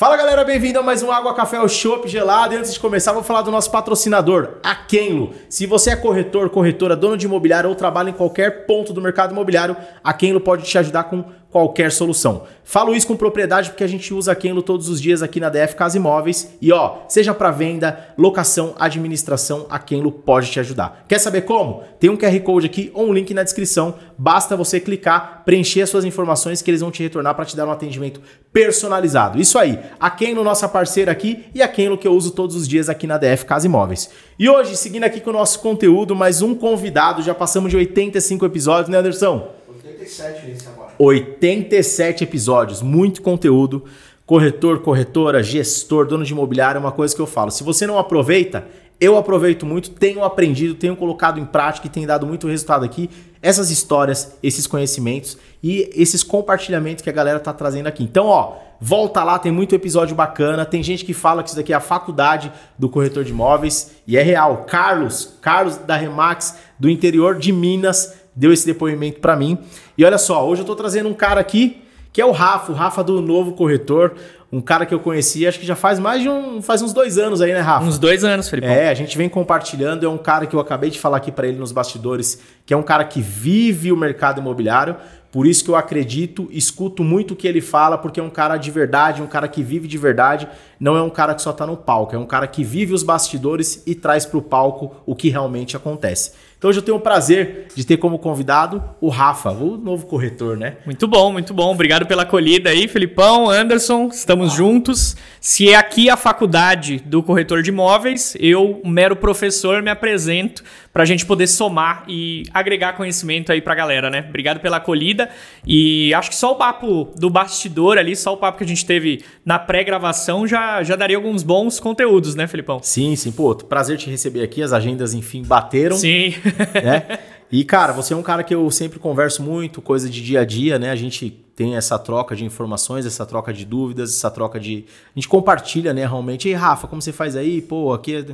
Fala galera, bem-vindo a mais um Água Café ou Chopp Gelado. E antes de começar, vou falar do nosso patrocinador, a Kenlo. Se você é corretor, corretora, dono de imobiliário ou trabalha em qualquer ponto do mercado imobiliário, a Kenlo pode te ajudar com qualquer solução. Falo isso com propriedade porque a gente usa a Kenlo todos os dias aqui na DF Casa Imóveis e ó, seja para venda, locação, administração, a Kenlo pode te ajudar. Quer saber como? Tem um QR Code aqui ou um link na descrição. Basta você clicar, preencher as suas informações que eles vão te retornar para te dar um atendimento personalizado. Isso aí. A Kenlo nossa parceira aqui e a Kenlo que eu uso todos os dias aqui na DF Casa Imóveis. E hoje, seguindo aqui com o nosso conteúdo, mais um convidado, já passamos de 85 episódios, né, Anderson? 87 esse agora. 87 episódios, muito conteúdo. Corretor, corretora, gestor, dono de imobiliário, é uma coisa que eu falo. Se você não aproveita, eu aproveito muito, tenho aprendido, tenho colocado em prática e tem dado muito resultado aqui. Essas histórias, esses conhecimentos e esses compartilhamentos que a galera tá trazendo aqui. Então, ó, volta lá, tem muito episódio bacana. Tem gente que fala que isso daqui é a faculdade do corretor de imóveis e é real. Carlos, Carlos da Remax, do interior de Minas, deu esse depoimento para mim. E olha só, hoje eu tô trazendo um cara aqui que é o Rafa, o Rafa do Novo Corretor, um cara que eu conheci, acho que já faz mais de um, faz uns dois anos aí, né, Rafa? Uns dois anos, Felipe. É, a gente vem compartilhando, é um cara que eu acabei de falar aqui para ele nos bastidores, que é um cara que vive o mercado imobiliário, por isso que eu acredito, escuto muito o que ele fala, porque é um cara de verdade, um cara que vive de verdade, não é um cara que só tá no palco, é um cara que vive os bastidores e traz pro palco o que realmente acontece. Então hoje eu tenho o prazer de ter como convidado o Rafa, o novo corretor, né? Muito bom, muito bom. Obrigado pela acolhida aí, Felipão, Anderson. Estamos ah. juntos. Se é aqui a faculdade do corretor de imóveis, eu, mero professor, me apresento para a gente poder somar e agregar conhecimento aí para a galera, né? Obrigado pela acolhida. E acho que só o papo do bastidor ali, só o papo que a gente teve na pré-gravação já, já daria alguns bons conteúdos, né, Felipão? Sim, sim. Pô, prazer te receber aqui. As agendas, enfim, bateram. Sim. né? E, cara, você é um cara que eu sempre converso muito, coisa de dia a dia, né? A gente tem essa troca de informações, essa troca de dúvidas, essa troca de. A gente compartilha, né, realmente. E Rafa, como você faz aí? Pô, aqui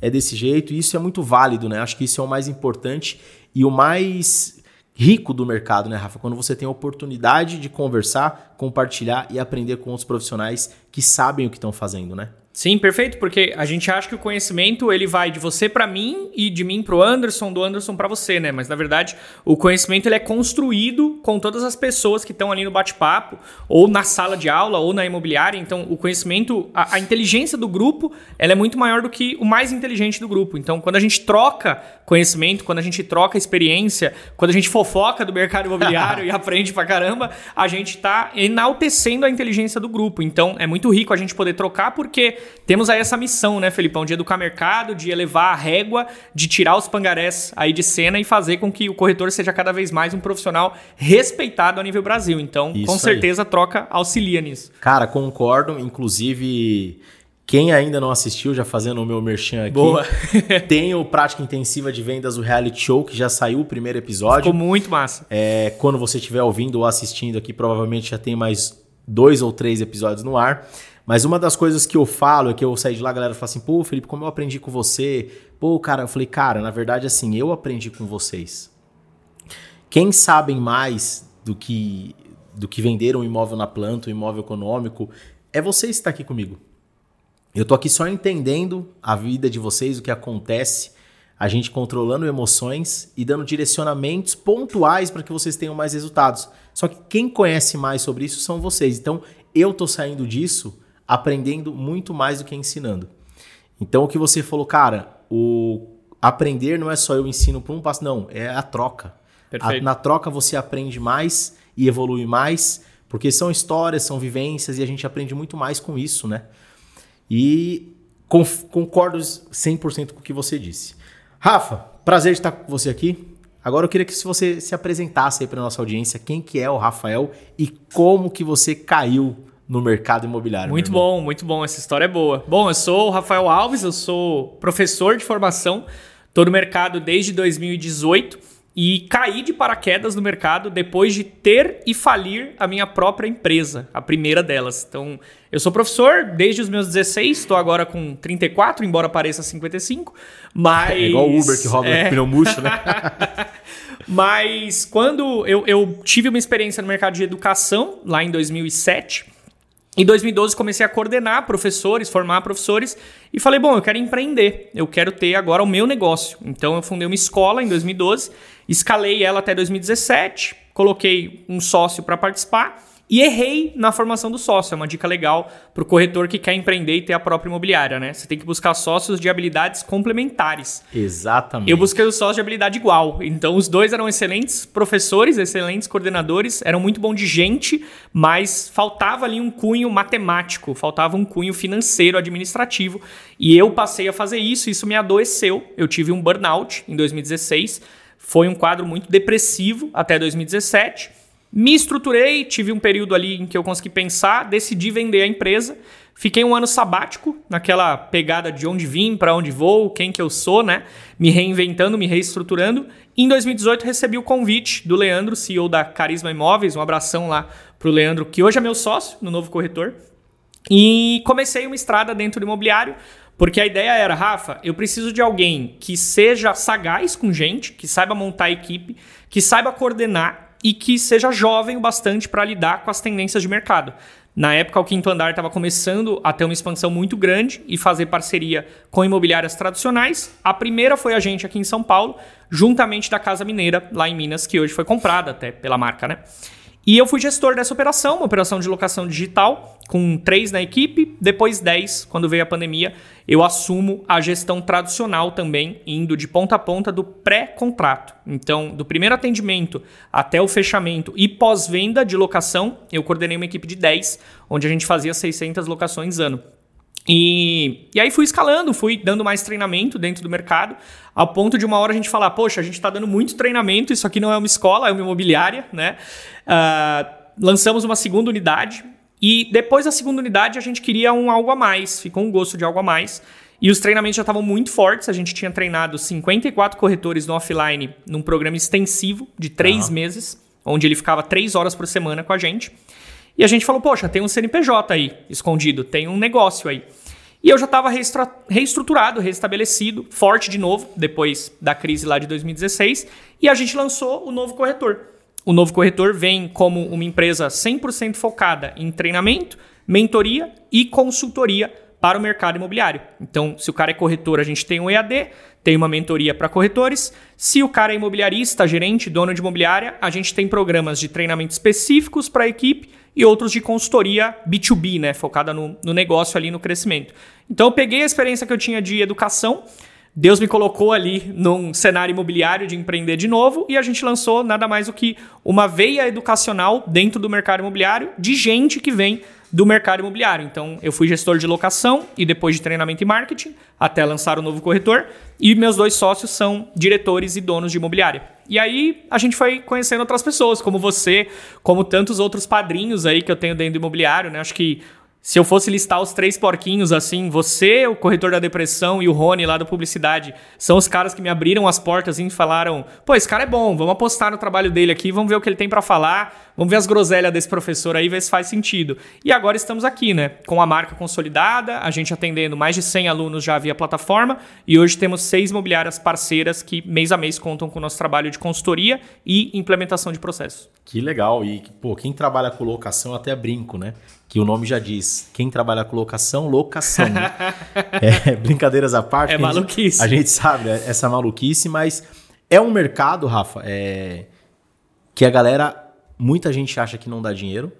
é, desse jeito. E isso é muito válido, né? Acho que isso é o mais importante e o mais rico do mercado, né, Rafa? Quando você tem a oportunidade de conversar, compartilhar e aprender com os profissionais que sabem o que estão fazendo, né? Sim, perfeito, porque a gente acha que o conhecimento ele vai de você para mim e de mim para o Anderson, do Anderson para você, né? Mas na verdade, o conhecimento ele é construído com todas as pessoas que estão ali no bate-papo, ou na sala de aula, ou na imobiliária. Então, o conhecimento, a, a, inteligência do grupo, ela é muito maior do que o mais inteligente do grupo. Então, quando a gente troca conhecimento, quando a gente troca experiência, quando a gente fofoca do mercado imobiliário e aprende pra caramba, a gente tá enaltecendo a inteligência do grupo. Então, é muito rico a gente poder trocar porque temos aí essa missão, né, Felipão, de educar mercado, de elevar a régua, de tirar os pangarés aí de cena e fazer com que o corretor seja cada vez mais um profissional respeitado a nível Brasil. Então, Isso com certeza, aí. troca auxilia nisso. Cara, concordo. Inclusive, quem ainda não assistiu, já fazendo o meu merchan aqui, Boa. tem o Prática Intensiva de Vendas do Reality Show, que já saiu o primeiro episódio. Ficou muito massa. É, quando você estiver ouvindo ou assistindo aqui, provavelmente já tem mais dois ou três episódios no ar. Mas uma das coisas que eu falo é que eu saí de lá, a galera fala assim, pô, Felipe, como eu aprendi com você? Pô, cara, eu falei, cara, na verdade, assim, eu aprendi com vocês. Quem sabem mais do que do que vender um imóvel na planta, um imóvel econômico, é vocês que está aqui comigo. Eu tô aqui só entendendo a vida de vocês, o que acontece, a gente controlando emoções e dando direcionamentos pontuais para que vocês tenham mais resultados. Só que quem conhece mais sobre isso são vocês. Então, eu tô saindo disso aprendendo muito mais do que ensinando. Então o que você falou, cara, o aprender não é só eu ensino por um passo, não, é a troca. A, na troca você aprende mais e evolui mais, porque são histórias, são vivências e a gente aprende muito mais com isso, né? E concordo 100% com o que você disse. Rafa, prazer de estar com você aqui. Agora eu queria que você se apresentasse aí para nossa audiência, quem que é o Rafael e como que você caiu no mercado imobiliário. Muito bom, muito bom. Essa história é boa. Bom, eu sou o Rafael Alves, eu sou professor de formação, estou no mercado desde 2018 e caí de paraquedas no mercado depois de ter e falir a minha própria empresa, a primeira delas. Então, eu sou professor desde os meus 16, estou agora com 34, embora pareça 55, mas... É igual o Uber que rouba é... pneu murcho, né? Mas quando eu, eu tive uma experiência no mercado de educação, lá em 2007, em 2012 comecei a coordenar professores, formar professores e falei, bom, eu quero empreender, eu quero ter agora o meu negócio. Então eu fundei uma escola em 2012, escalei ela até 2017, coloquei um sócio para participar e errei na formação do sócio. É uma dica legal para o corretor que quer empreender e ter a própria imobiliária, né? Você tem que buscar sócios de habilidades complementares. Exatamente. Eu busquei os sócios de habilidade igual. Então, os dois eram excelentes professores, excelentes coordenadores, eram muito bom de gente, mas faltava ali um cunho matemático, faltava um cunho financeiro, administrativo. E eu passei a fazer isso, isso me adoeceu. Eu tive um burnout em 2016. Foi um quadro muito depressivo até 2017. Me estruturei, tive um período ali em que eu consegui pensar, decidi vender a empresa. Fiquei um ano sabático, naquela pegada de onde vim, para onde vou, quem que eu sou, né? Me reinventando, me reestruturando. Em 2018 recebi o convite do Leandro, CEO da Carisma Imóveis, um abração lá pro Leandro, que hoje é meu sócio no novo corretor. E comecei uma estrada dentro do imobiliário, porque a ideia era, Rafa, eu preciso de alguém que seja sagaz com gente, que saiba montar equipe, que saiba coordenar e que seja jovem o bastante para lidar com as tendências de mercado. Na época, o Quinto Andar estava começando a ter uma expansão muito grande e fazer parceria com imobiliárias tradicionais. A primeira foi a gente aqui em São Paulo, juntamente da Casa Mineira, lá em Minas, que hoje foi comprada até pela marca, né? E eu fui gestor dessa operação, uma operação de locação digital, com três na equipe, depois dez, quando veio a pandemia, eu assumo a gestão tradicional também, indo de ponta a ponta do pré-contrato. Então, do primeiro atendimento até o fechamento e pós-venda de locação, eu coordenei uma equipe de 10, onde a gente fazia 600 locações ano. E, e aí fui escalando, fui dando mais treinamento dentro do mercado, ao ponto de uma hora a gente falar, poxa, a gente está dando muito treinamento, isso aqui não é uma escola, é uma imobiliária, né? Uh, lançamos uma segunda unidade e depois da segunda unidade a gente queria um algo a mais, ficou um gosto de algo a mais. E os treinamentos já estavam muito fortes, a gente tinha treinado 54 corretores no offline num programa extensivo de três meses, onde ele ficava três horas por semana com a gente. E a gente falou, poxa, tem um CNPJ aí escondido, tem um negócio aí. E eu já estava reestruturado, restabelecido, forte de novo, depois da crise lá de 2016, e a gente lançou o novo corretor. O novo corretor vem como uma empresa 100% focada em treinamento, mentoria e consultoria para o mercado imobiliário. Então, se o cara é corretor, a gente tem um EAD, tem uma mentoria para corretores. Se o cara é imobiliarista, gerente, dono de imobiliária, a gente tem programas de treinamento específicos para a equipe e outros de consultoria B2B, né, focada no, no negócio ali, no crescimento. Então eu peguei a experiência que eu tinha de educação, Deus me colocou ali num cenário imobiliário de empreender de novo e a gente lançou nada mais do que uma veia educacional dentro do mercado imobiliário de gente que vem do mercado imobiliário. Então, eu fui gestor de locação e depois de treinamento e marketing, até lançar o novo corretor. E meus dois sócios são diretores e donos de imobiliária. E aí a gente foi conhecendo outras pessoas, como você, como tantos outros padrinhos aí que eu tenho dentro do imobiliário, né? Acho que se eu fosse listar os três porquinhos assim, você, o corretor da depressão e o Rony lá da publicidade, são os caras que me abriram as portas e falaram: pô, esse cara é bom, vamos apostar no trabalho dele aqui, vamos ver o que ele tem para falar, vamos ver as groselhas desse professor aí, ver se faz sentido. E agora estamos aqui, né? Com a marca consolidada, a gente atendendo mais de 100 alunos já via plataforma e hoje temos seis imobiliárias parceiras que mês a mês contam com o nosso trabalho de consultoria e implementação de processos. Que legal. E, pô, quem trabalha com locação até brinco, né? Que o nome já diz. Quem trabalha com locação, locação. Né? é, brincadeiras à parte. É maluquice. A gente, a gente sabe né, essa maluquice, mas é um mercado, Rafa, é, que a galera, muita gente acha que não dá dinheiro,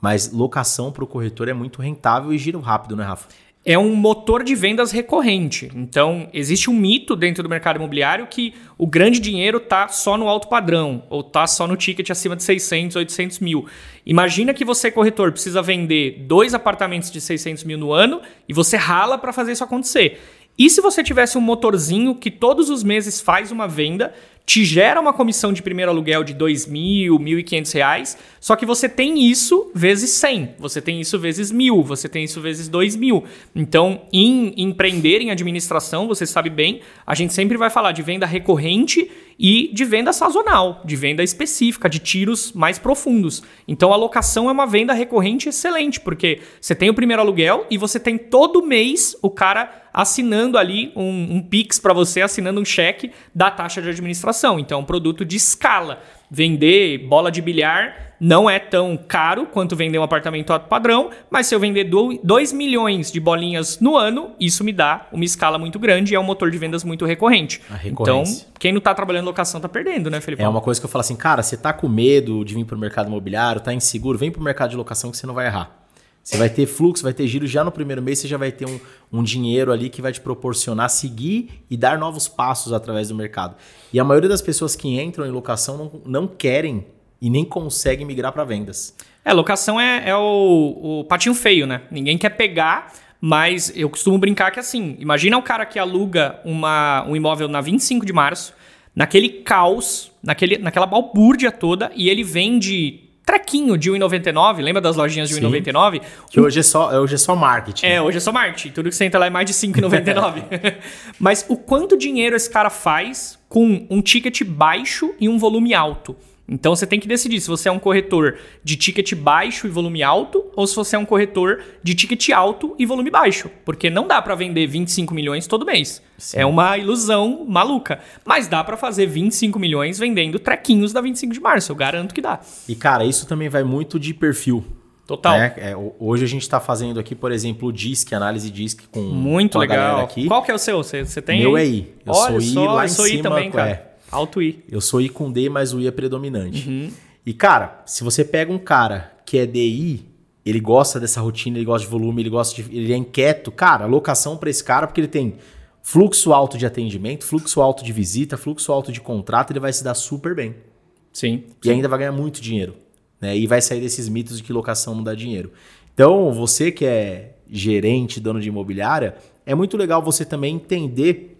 mas locação para o corretor é muito rentável e gira rápido, né, Rafa? É um motor de vendas recorrente. Então, existe um mito dentro do mercado imobiliário que o grande dinheiro está só no alto padrão, ou está só no ticket acima de 600, 800 mil. Imagina que você, corretor, precisa vender dois apartamentos de 600 mil no ano e você rala para fazer isso acontecer. E se você tivesse um motorzinho que todos os meses faz uma venda, te gera uma comissão de primeiro aluguel de R$ 2.000, R$ 1.500, só que você tem isso vezes 100, você tem isso vezes 1.000, você tem isso vezes 2.000. Então, em empreender em administração, você sabe bem, a gente sempre vai falar de venda recorrente e de venda sazonal, de venda específica, de tiros mais profundos. Então a locação é uma venda recorrente excelente, porque você tem o primeiro aluguel e você tem todo mês o cara assinando ali um, um Pix para você, assinando um cheque da taxa de administração. Então é um produto de escala. Vender bola de bilhar não é tão caro quanto vender um apartamento alto padrão, mas se eu vender 2 milhões de bolinhas no ano, isso me dá uma escala muito grande e é um motor de vendas muito recorrente. Então, quem não está trabalhando locação está perdendo, né, Felipe? É uma coisa que eu falo assim, cara, você está com medo de vir para o mercado imobiliário, está inseguro, vem para o mercado de locação que você não vai errar. Você vai ter fluxo, vai ter giro já no primeiro mês, você já vai ter um, um dinheiro ali que vai te proporcionar seguir e dar novos passos através do mercado. E a maioria das pessoas que entram em locação não, não querem e nem consegue migrar para vendas. É, locação é, é o, o, patinho feio, né? Ninguém quer pegar, mas eu costumo brincar que assim, imagina o cara que aluga uma, um imóvel na 25 de março, naquele caos, naquele, naquela balbúrdia toda, e ele vende trequinho de 1,99, lembra das lojinhas de 1,99? Que hoje é só, hoje é só marketing. É, hoje é só marketing. Tudo que você entra lá é mais de 5,99. Mas o quanto dinheiro esse cara faz com um ticket baixo e um volume alto? Então você tem que decidir se você é um corretor de ticket baixo e volume alto ou se você é um corretor de ticket alto e volume baixo, porque não dá para vender 25 milhões todo mês. Sim. É uma ilusão maluca, mas dá para fazer 25 milhões vendendo trequinhos da 25 de março, eu garanto que dá. E cara, isso também vai muito de perfil. Total. Né? É, hoje a gente está fazendo aqui, por exemplo, o DISC, análise DISC com muito com legal. Aqui. Qual que é o seu? Você, tem? Meu é I. Eu Olha sou I lá em sou cima. I também, cara. É. Alto I. Eu sou I com D, mas o I é predominante. Uhum. E, cara, se você pega um cara que é DI, ele gosta dessa rotina, ele gosta de volume, ele gosta de. ele é inquieto, cara, alocação para esse cara, porque ele tem fluxo alto de atendimento, fluxo alto de visita, fluxo alto de contrato, ele vai se dar super bem. Sim. E sim. ainda vai ganhar muito dinheiro. Né? E vai sair desses mitos de que locação não dá dinheiro. Então, você que é gerente, dono de imobiliária, é muito legal você também entender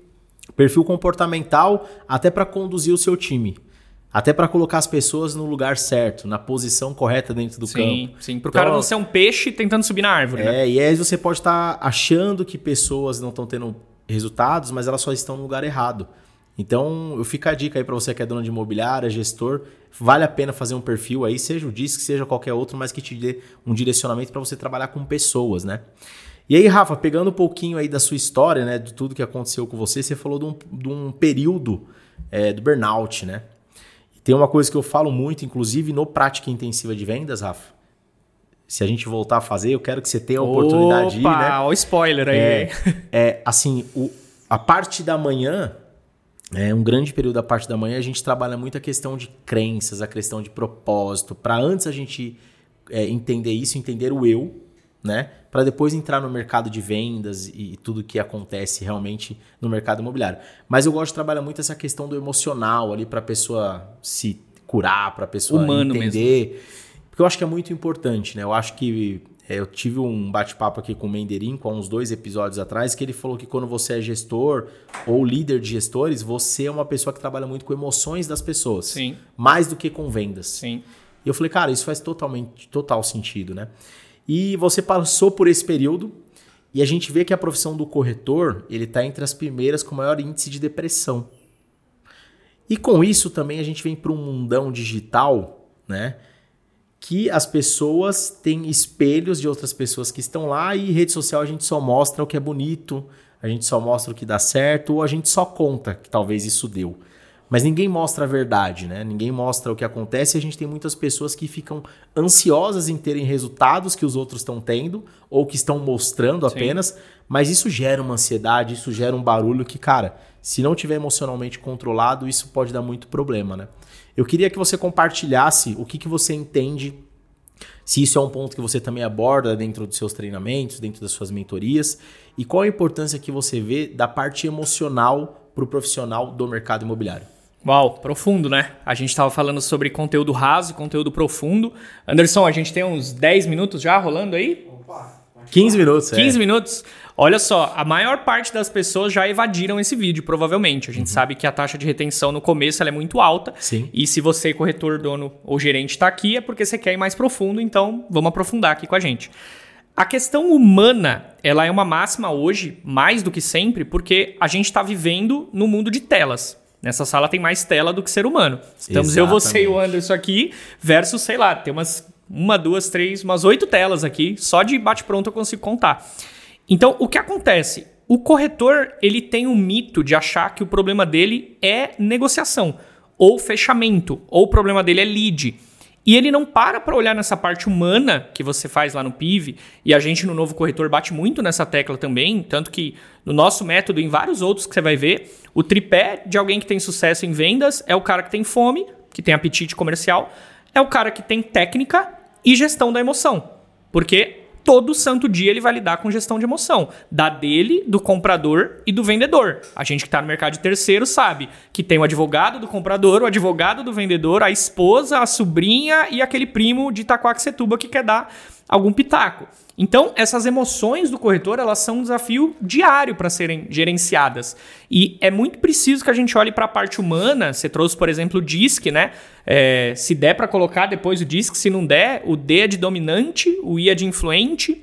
Perfil comportamental até para conduzir o seu time. Até para colocar as pessoas no lugar certo, na posição correta dentro do sim, campo. Sim, para o então, cara não ser um peixe tentando subir na árvore. É, né? e aí você pode estar tá achando que pessoas não estão tendo resultados, mas elas só estão no lugar errado. Então, eu fico a dica aí para você que é dono de imobiliária, gestor, vale a pena fazer um perfil aí, seja o DISC, seja qualquer outro, mas que te dê um direcionamento para você trabalhar com pessoas, né? E aí, Rafa, pegando um pouquinho aí da sua história, né, de tudo que aconteceu com você, você falou de um, de um período é, do burnout, né? E tem uma coisa que eu falo muito, inclusive no Prática Intensiva de Vendas, Rafa. Se a gente voltar a fazer, eu quero que você tenha a oportunidade Opa, de ir, né? o spoiler aí. É, é assim, o, a parte da manhã, é um grande período da parte da manhã, a gente trabalha muito a questão de crenças, a questão de propósito, para antes a gente é, entender isso, entender o eu, né? Para depois entrar no mercado de vendas e, e tudo que acontece realmente no mercado imobiliário. Mas eu gosto de trabalhar muito essa questão do emocional ali para a pessoa se curar, para a pessoa Humano entender. Mesmo. Porque eu acho que é muito importante, né? Eu acho que é, eu tive um bate-papo aqui com o Menderim, com uns dois episódios atrás, que ele falou que quando você é gestor ou líder de gestores, você é uma pessoa que trabalha muito com emoções das pessoas. Sim. Mais do que com vendas. Sim. E eu falei, cara, isso faz totalmente total sentido, né? E você passou por esse período e a gente vê que a profissão do corretor ele está entre as primeiras com maior índice de depressão. E com isso também a gente vem para um mundão digital, né? Que as pessoas têm espelhos de outras pessoas que estão lá e rede social a gente só mostra o que é bonito, a gente só mostra o que dá certo ou a gente só conta que talvez isso deu. Mas ninguém mostra a verdade, né? Ninguém mostra o que acontece e a gente tem muitas pessoas que ficam ansiosas em terem resultados que os outros estão tendo ou que estão mostrando apenas, Sim. mas isso gera uma ansiedade, isso gera um barulho que, cara, se não tiver emocionalmente controlado, isso pode dar muito problema, né? Eu queria que você compartilhasse o que, que você entende, se isso é um ponto que você também aborda dentro dos seus treinamentos, dentro das suas mentorias, e qual a importância que você vê da parte emocional para o profissional do mercado imobiliário. Uau, profundo, né? A gente estava falando sobre conteúdo raso, conteúdo profundo. Anderson, a gente tem uns 10 minutos já rolando aí? Opa, 15 minutos, 15 é. minutos. Olha só, a maior parte das pessoas já evadiram esse vídeo, provavelmente. A gente uhum. sabe que a taxa de retenção no começo é muito alta. Sim. E se você, corretor, dono ou gerente, está aqui, é porque você quer ir mais profundo, então vamos aprofundar aqui com a gente. A questão humana, ela é uma máxima hoje, mais do que sempre, porque a gente está vivendo no mundo de telas. Nessa sala tem mais tela do que ser humano. Estamos eu, você e o Anderson aqui, versus, sei lá, tem umas uma, duas, três, umas oito telas aqui, só de bate-pronto eu consigo contar. Então, o que acontece? O corretor, ele tem um mito de achar que o problema dele é negociação, ou fechamento, ou o problema dele é lead. E ele não para para olhar nessa parte humana que você faz lá no PIV, e a gente no novo corretor bate muito nessa tecla também, tanto que no nosso método, em vários outros que você vai ver, o tripé de alguém que tem sucesso em vendas é o cara que tem fome, que tem apetite comercial, é o cara que tem técnica e gestão da emoção. Porque todo santo dia ele vai lidar com gestão de emoção. Da dele, do comprador e do vendedor. A gente que está no mercado de terceiro sabe que tem o advogado do comprador, o advogado do vendedor, a esposa, a sobrinha e aquele primo de Itacoaxetuba que quer dar algum pitaco. Então, essas emoções do corretor, elas são um desafio diário para serem gerenciadas. E é muito preciso que a gente olhe para a parte humana. Você trouxe, por exemplo, o DISC, né? É, se der para colocar depois o DISC, se não der, o D é de dominante, o I é de influente,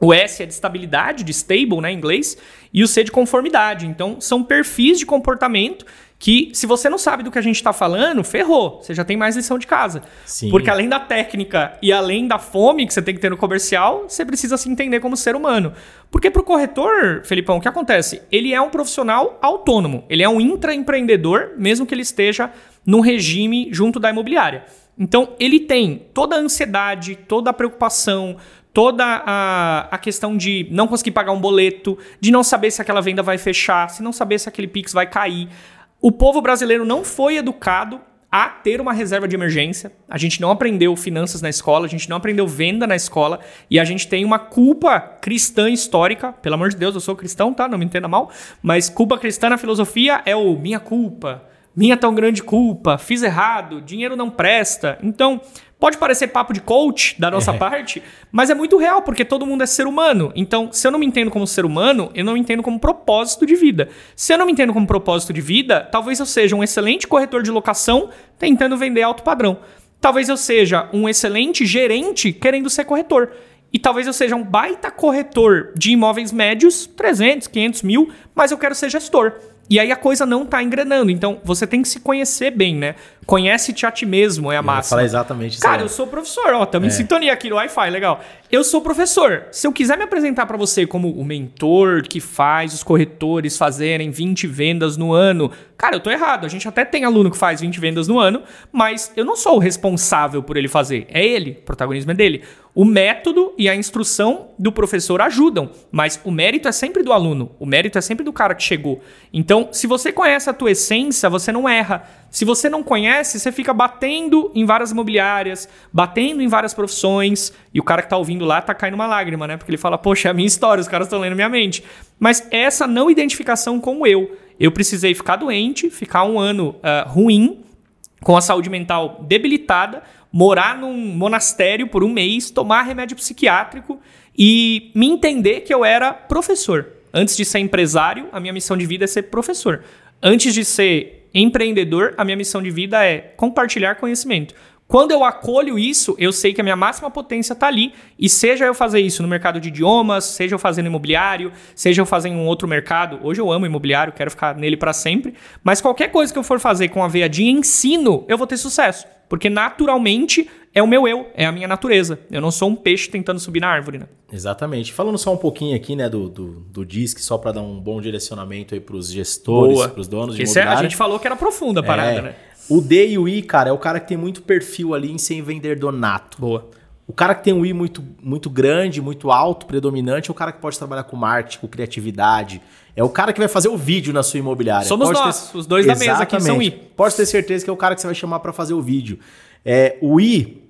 o S é de estabilidade, de stable, né, em inglês, e o C de conformidade. Então, são perfis de comportamento que se você não sabe do que a gente está falando, ferrou. Você já tem mais lição de casa. Sim. Porque além da técnica e além da fome que você tem que ter no comercial, você precisa se entender como ser humano. Porque para o corretor, Felipão, o que acontece? Ele é um profissional autônomo. Ele é um intraempreendedor, mesmo que ele esteja num regime junto da imobiliária. Então, ele tem toda a ansiedade, toda a preocupação, toda a, a questão de não conseguir pagar um boleto, de não saber se aquela venda vai fechar, se não saber se aquele Pix vai cair. O povo brasileiro não foi educado a ter uma reserva de emergência. A gente não aprendeu finanças na escola, a gente não aprendeu venda na escola e a gente tem uma culpa cristã histórica. Pelo amor de Deus, eu sou cristão, tá? Não me entenda mal. Mas culpa cristã na filosofia é o minha culpa, minha tão grande culpa, fiz errado, dinheiro não presta. Então, Pode parecer papo de coach da nossa é. parte, mas é muito real, porque todo mundo é ser humano. Então, se eu não me entendo como ser humano, eu não me entendo como propósito de vida. Se eu não me entendo como propósito de vida, talvez eu seja um excelente corretor de locação tentando vender alto padrão. Talvez eu seja um excelente gerente querendo ser corretor. E talvez eu seja um baita corretor de imóveis médios, 300, 500 mil, mas eu quero ser gestor. E aí a coisa não tá engrenando. Então você tem que se conhecer bem, né? Conhece-te a ti mesmo, é a massa. Fala exatamente isso. Cara, eu sou professor, ó, estamos é. em sintonia aqui no Wi-Fi, legal. Eu sou professor. Se eu quiser me apresentar para você como o mentor que faz os corretores fazerem 20 vendas no ano, cara, eu tô errado. A gente até tem aluno que faz 20 vendas no ano, mas eu não sou o responsável por ele fazer. É ele, o protagonismo é dele. O método e a instrução do professor ajudam, mas o mérito é sempre do aluno, o mérito é sempre do cara que chegou. Então, se você conhece a tua essência, você não erra. Se você não conhece, você fica batendo em várias imobiliárias, batendo em várias profissões, e o cara que tá ouvindo lá tá caindo uma lágrima, né? Porque ele fala, poxa, é a minha história, os caras estão lendo minha mente. Mas essa não identificação com eu. Eu precisei ficar doente, ficar um ano uh, ruim, com a saúde mental debilitada, morar num monastério por um mês, tomar remédio psiquiátrico e me entender que eu era professor. Antes de ser empresário, a minha missão de vida é ser professor. Antes de ser empreendedor, a minha missão de vida é compartilhar conhecimento. Quando eu acolho isso, eu sei que a minha máxima potência está ali. E seja eu fazer isso no mercado de idiomas, seja eu fazendo imobiliário, seja eu fazendo um outro mercado. Hoje eu amo imobiliário, quero ficar nele para sempre. Mas qualquer coisa que eu for fazer com a veia de ensino, eu vou ter sucesso. Porque naturalmente é o meu eu, é a minha natureza. Eu não sou um peixe tentando subir na árvore, né? Exatamente. Falando só um pouquinho aqui, né, do, do, do DISC, só para dar um bom direcionamento aí para os gestores, para os donos de imobiliário. É, a gente falou que era profunda a parada, é, né? O D e o I, cara, é o cara que tem muito perfil ali em ser vendedor nato. Boa. O cara que tem um I muito, muito grande, muito alto, predominante, é o cara que pode trabalhar com marketing, com criatividade. É o cara que vai fazer o vídeo na sua imobiliária. Somos pode nós, ter... os dois Exatamente. da mesa aqui são I. Pode ter certeza que é o cara que você vai chamar para fazer o vídeo. É, o I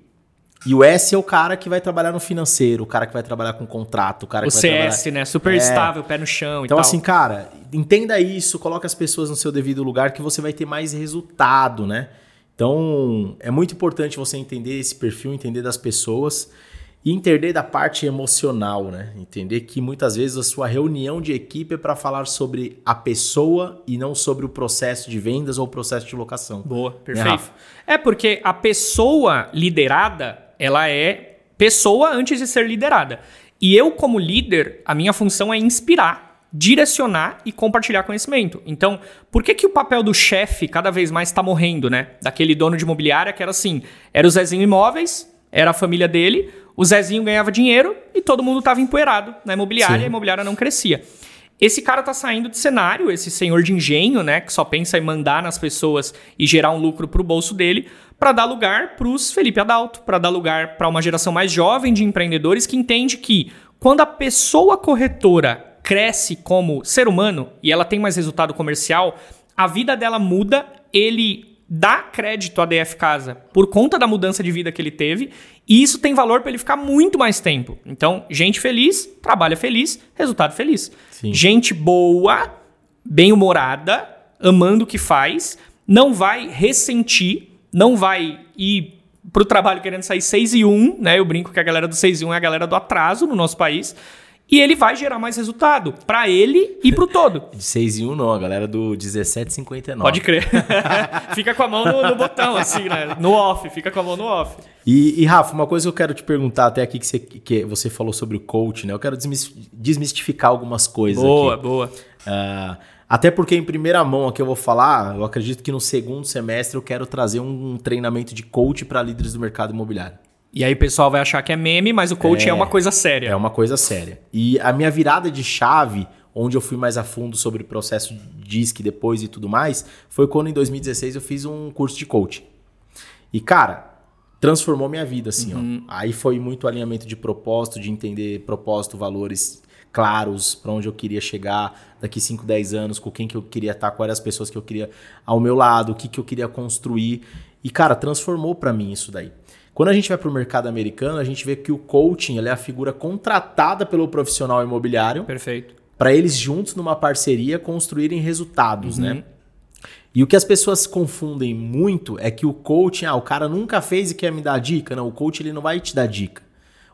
e o S é o cara que vai trabalhar no financeiro, o cara que vai trabalhar com contrato, o cara o que CS, vai trabalhar... né? Super é. estável, pé no chão então, assim, cara, entenda isso, coloque as pessoas no seu devido lugar que você vai ter mais resultado, né? Então, é muito importante você entender esse perfil, entender das pessoas e entender da parte emocional, né? Entender que muitas vezes a sua reunião de equipe é para falar sobre a pessoa e não sobre o processo de vendas ou o processo de locação. Boa, né, perfeito. Né, é porque a pessoa liderada, ela é pessoa antes de ser liderada. E eu, como líder, a minha função é inspirar direcionar e compartilhar conhecimento. Então, por que, que o papel do chefe cada vez mais está morrendo, né? Daquele dono de imobiliária que era assim: era o Zezinho Imóveis, era a família dele, o Zezinho ganhava dinheiro e todo mundo estava empoeirado na imobiliária Sim. e a imobiliária não crescia. Esse cara tá saindo de cenário, esse senhor de engenho, né, que só pensa em mandar nas pessoas e gerar um lucro pro bolso dele, para dar lugar para os Felipe Adalto, para dar lugar para uma geração mais jovem de empreendedores que entende que quando a pessoa corretora cresce como ser humano e ela tem mais resultado comercial, a vida dela muda, ele dá crédito à DF Casa por conta da mudança de vida que ele teve, e isso tem valor para ele ficar muito mais tempo. Então, gente feliz, trabalha feliz, resultado feliz. Sim. Gente boa, bem-humorada, amando o que faz, não vai ressentir, não vai ir pro trabalho querendo sair 6 e 1, né? Eu brinco que a galera do 6 e 1 é a galera do atraso no nosso país. E ele vai gerar mais resultado para ele e pro todo. De 6 e 1 não, a galera do 17,59. Pode crer. fica com a mão no, no, botão, assim, né? No off, fica com a mão no off. E, e, Rafa, uma coisa que eu quero te perguntar até aqui que você, que você falou sobre o coach, né? Eu quero desmistificar algumas coisas boa, aqui. Boa, boa. Uh, até porque em primeira mão aqui eu vou falar, eu acredito que no segundo semestre eu quero trazer um treinamento de coach para líderes do mercado imobiliário. E aí o pessoal vai achar que é meme, mas o coach é, é uma coisa séria. É uma coisa séria. E a minha virada de chave, onde eu fui mais a fundo sobre o processo de DISC depois e tudo mais, foi quando em 2016 eu fiz um curso de coaching. E cara, transformou minha vida assim, uhum. ó. Aí foi muito alinhamento de propósito, de entender propósito, valores claros para onde eu queria chegar daqui 5, 10 anos, com quem que eu queria estar, quais eram as pessoas que eu queria ao meu lado, o que que eu queria construir. E cara, transformou para mim isso daí. Quando a gente vai para o mercado americano, a gente vê que o coaching é a figura contratada pelo profissional imobiliário. Perfeito. Para eles juntos numa parceria construírem resultados, né? uhum. né? E o que as pessoas confundem muito é que o coaching, ah, o cara nunca fez e quer me dar dica. Não, o coaching ele não vai te dar dica.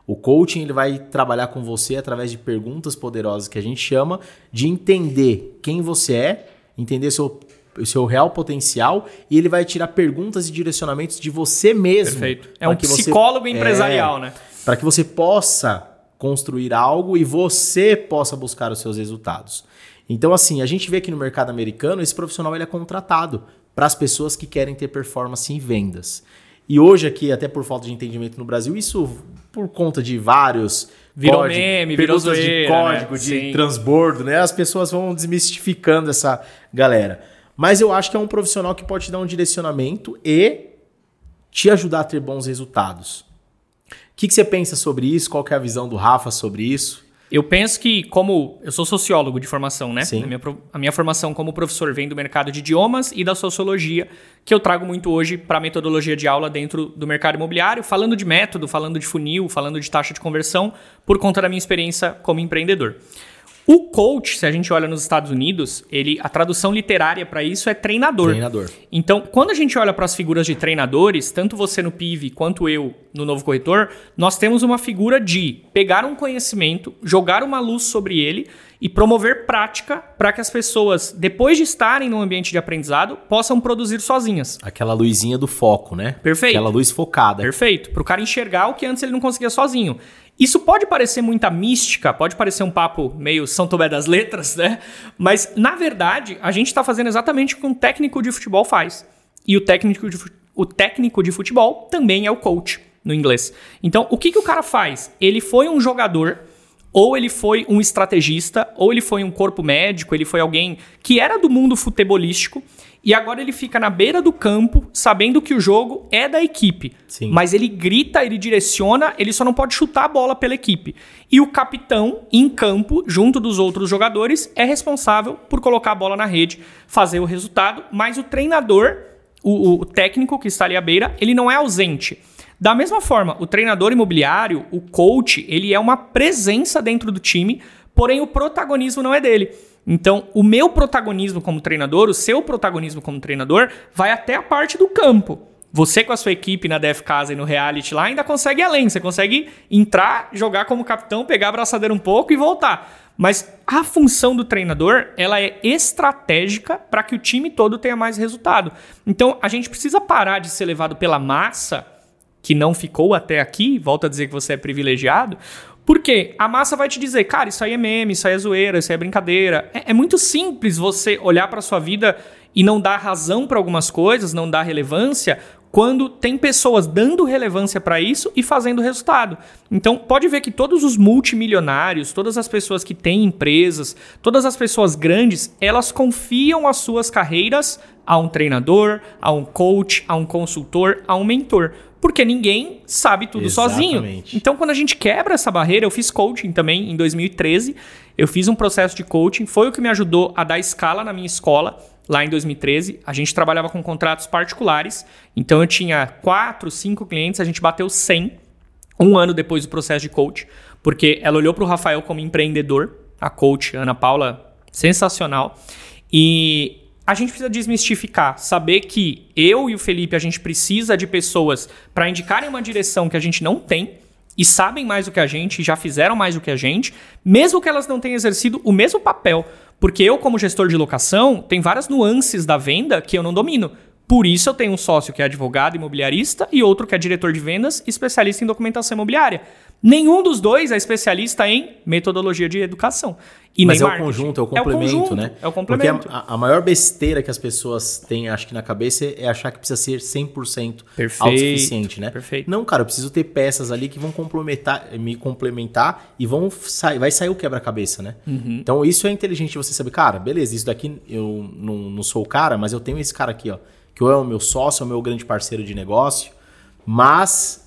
O coaching ele vai trabalhar com você através de perguntas poderosas que a gente chama de entender quem você é, entender seu o seu real potencial e ele vai tirar perguntas e direcionamentos de você mesmo. Perfeito. É um psicólogo você, empresarial, é, né? Para que você possa construir algo e você possa buscar os seus resultados. Então, assim, a gente vê que no mercado americano esse profissional ele é contratado para as pessoas que querem ter performance em vendas. E hoje aqui, até por falta de entendimento no Brasil, isso por conta de vários virou código, meme, virou zoeira, de código, né? de Sim. transbordo, né? As pessoas vão desmistificando essa galera. Mas eu acho que é um profissional que pode te dar um direcionamento e te ajudar a ter bons resultados. O que, que você pensa sobre isso? Qual é a visão do Rafa sobre isso? Eu penso que, como eu sou sociólogo de formação, né? Sim. A minha, a minha formação como professor vem do mercado de idiomas e da sociologia, que eu trago muito hoje para a metodologia de aula dentro do mercado imobiliário, falando de método, falando de funil, falando de taxa de conversão, por conta da minha experiência como empreendedor. O coach, se a gente olha nos Estados Unidos, ele a tradução literária para isso é treinador. Treinador. Então, quando a gente olha para as figuras de treinadores, tanto você no PIV quanto eu no Novo Corretor, nós temos uma figura de pegar um conhecimento, jogar uma luz sobre ele e promover prática para que as pessoas, depois de estarem no ambiente de aprendizado, possam produzir sozinhas. Aquela luzinha do foco, né? Perfeito. Aquela luz focada. Perfeito. Para o cara enxergar o que antes ele não conseguia sozinho. Isso pode parecer muita mística, pode parecer um papo meio São Tomé das Letras, né? Mas, na verdade, a gente está fazendo exatamente o que um técnico de futebol faz. E o técnico de, o técnico de futebol também é o coach, no inglês. Então, o que, que o cara faz? Ele foi um jogador ou ele foi um estrategista, ou ele foi um corpo médico, ele foi alguém que era do mundo futebolístico e agora ele fica na beira do campo, sabendo que o jogo é da equipe. Sim. Mas ele grita, ele direciona, ele só não pode chutar a bola pela equipe. E o capitão, em campo, junto dos outros jogadores, é responsável por colocar a bola na rede, fazer o resultado, mas o treinador, o, o técnico que está ali à beira, ele não é ausente. Da mesma forma, o treinador imobiliário, o coach, ele é uma presença dentro do time, porém o protagonismo não é dele. Então, o meu protagonismo como treinador, o seu protagonismo como treinador, vai até a parte do campo. Você com a sua equipe na Def Casa e no reality lá ainda consegue ir além. Você consegue entrar, jogar como capitão, pegar a braçadeira um pouco e voltar. Mas a função do treinador, ela é estratégica para que o time todo tenha mais resultado. Então, a gente precisa parar de ser levado pela massa que não ficou até aqui, volta a dizer que você é privilegiado, Por quê? A massa vai te dizer, cara, isso aí é meme, isso aí é zoeira, isso aí é brincadeira. É, é muito simples você olhar para sua vida e não dar razão para algumas coisas, não dar relevância, quando tem pessoas dando relevância para isso e fazendo resultado. Então, pode ver que todos os multimilionários, todas as pessoas que têm empresas, todas as pessoas grandes, elas confiam as suas carreiras a um treinador, a um coach, a um consultor, a um mentor. Porque ninguém sabe tudo Exatamente. sozinho. Então, quando a gente quebra essa barreira, eu fiz coaching também em 2013. Eu fiz um processo de coaching, foi o que me ajudou a dar escala na minha escola lá em 2013. A gente trabalhava com contratos particulares, então eu tinha quatro, cinco clientes, a gente bateu 100 um ano depois do processo de coach, porque ela olhou para o Rafael como empreendedor, a coach Ana Paula, sensacional. E a gente precisa desmistificar, saber que eu e o Felipe a gente precisa de pessoas para indicarem uma direção que a gente não tem e sabem mais do que a gente, já fizeram mais do que a gente, mesmo que elas não tenham exercido o mesmo papel. Porque eu, como gestor de locação, tem várias nuances da venda que eu não domino. Por isso eu tenho um sócio que é advogado imobiliarista e outro que é diretor de vendas, especialista em documentação imobiliária. Nenhum dos dois é especialista em metodologia de educação. E Mas é o conjunto, é o complemento, conjunto, né? É o complemento. Porque a, a maior besteira que as pessoas têm, acho que na cabeça, é achar que precisa ser 100% Perfeito, autossuficiente, né? perfeito. Não, cara, eu preciso ter peças ali que vão complementar, me complementar e vão sair, vai sair o quebra-cabeça, né? Uhum. Então isso é inteligente você saber, cara, beleza, isso daqui eu não, não sou o cara, mas eu tenho esse cara aqui, ó, que ou é o meu sócio, é o meu grande parceiro de negócio, mas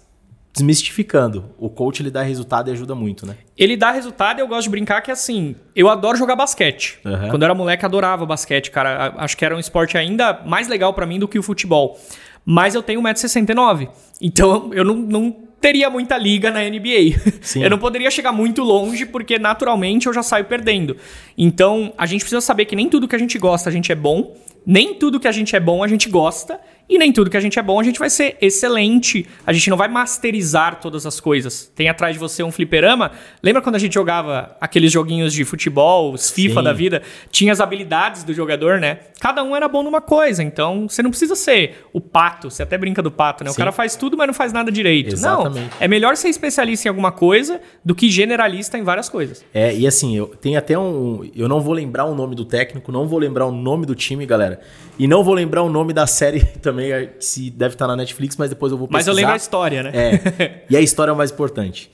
desmistificando, o coach ele dá resultado e ajuda muito, né? Ele dá resultado e eu gosto de brincar que assim, eu adoro jogar basquete. Uhum. Quando eu era moleque, adorava basquete, cara. Acho que era um esporte ainda mais legal pra mim do que o futebol. Mas eu tenho 1,69m. Então eu não, não teria muita liga na NBA. Sim. Eu não poderia chegar muito longe, porque naturalmente eu já saio perdendo. Então a gente precisa saber que nem tudo que a gente gosta a gente é bom. Nem tudo que a gente é bom a gente gosta. E nem tudo que a gente é bom a gente vai ser excelente. A gente não vai masterizar todas as coisas. Tem atrás de você um fliperama. Lembra quando a gente jogava aqueles joguinhos de futebol, os FIFA Sim. da vida? Tinha as habilidades do jogador, né? Cada um era bom numa coisa. Então você não precisa ser o pato. Você até brinca do pato, né? O Sim. cara faz tudo, mas não faz nada direito. Exatamente. Não. É melhor ser especialista em alguma coisa do que generalista em várias coisas. É, e assim, eu tem até um. Eu não vou lembrar o nome do técnico, não vou lembrar o nome do time, galera. E não vou lembrar o nome da série também, é, que se deve estar na Netflix, mas depois eu vou Mas pesquisar. eu lembro a história, né? É. E a história é o mais importante.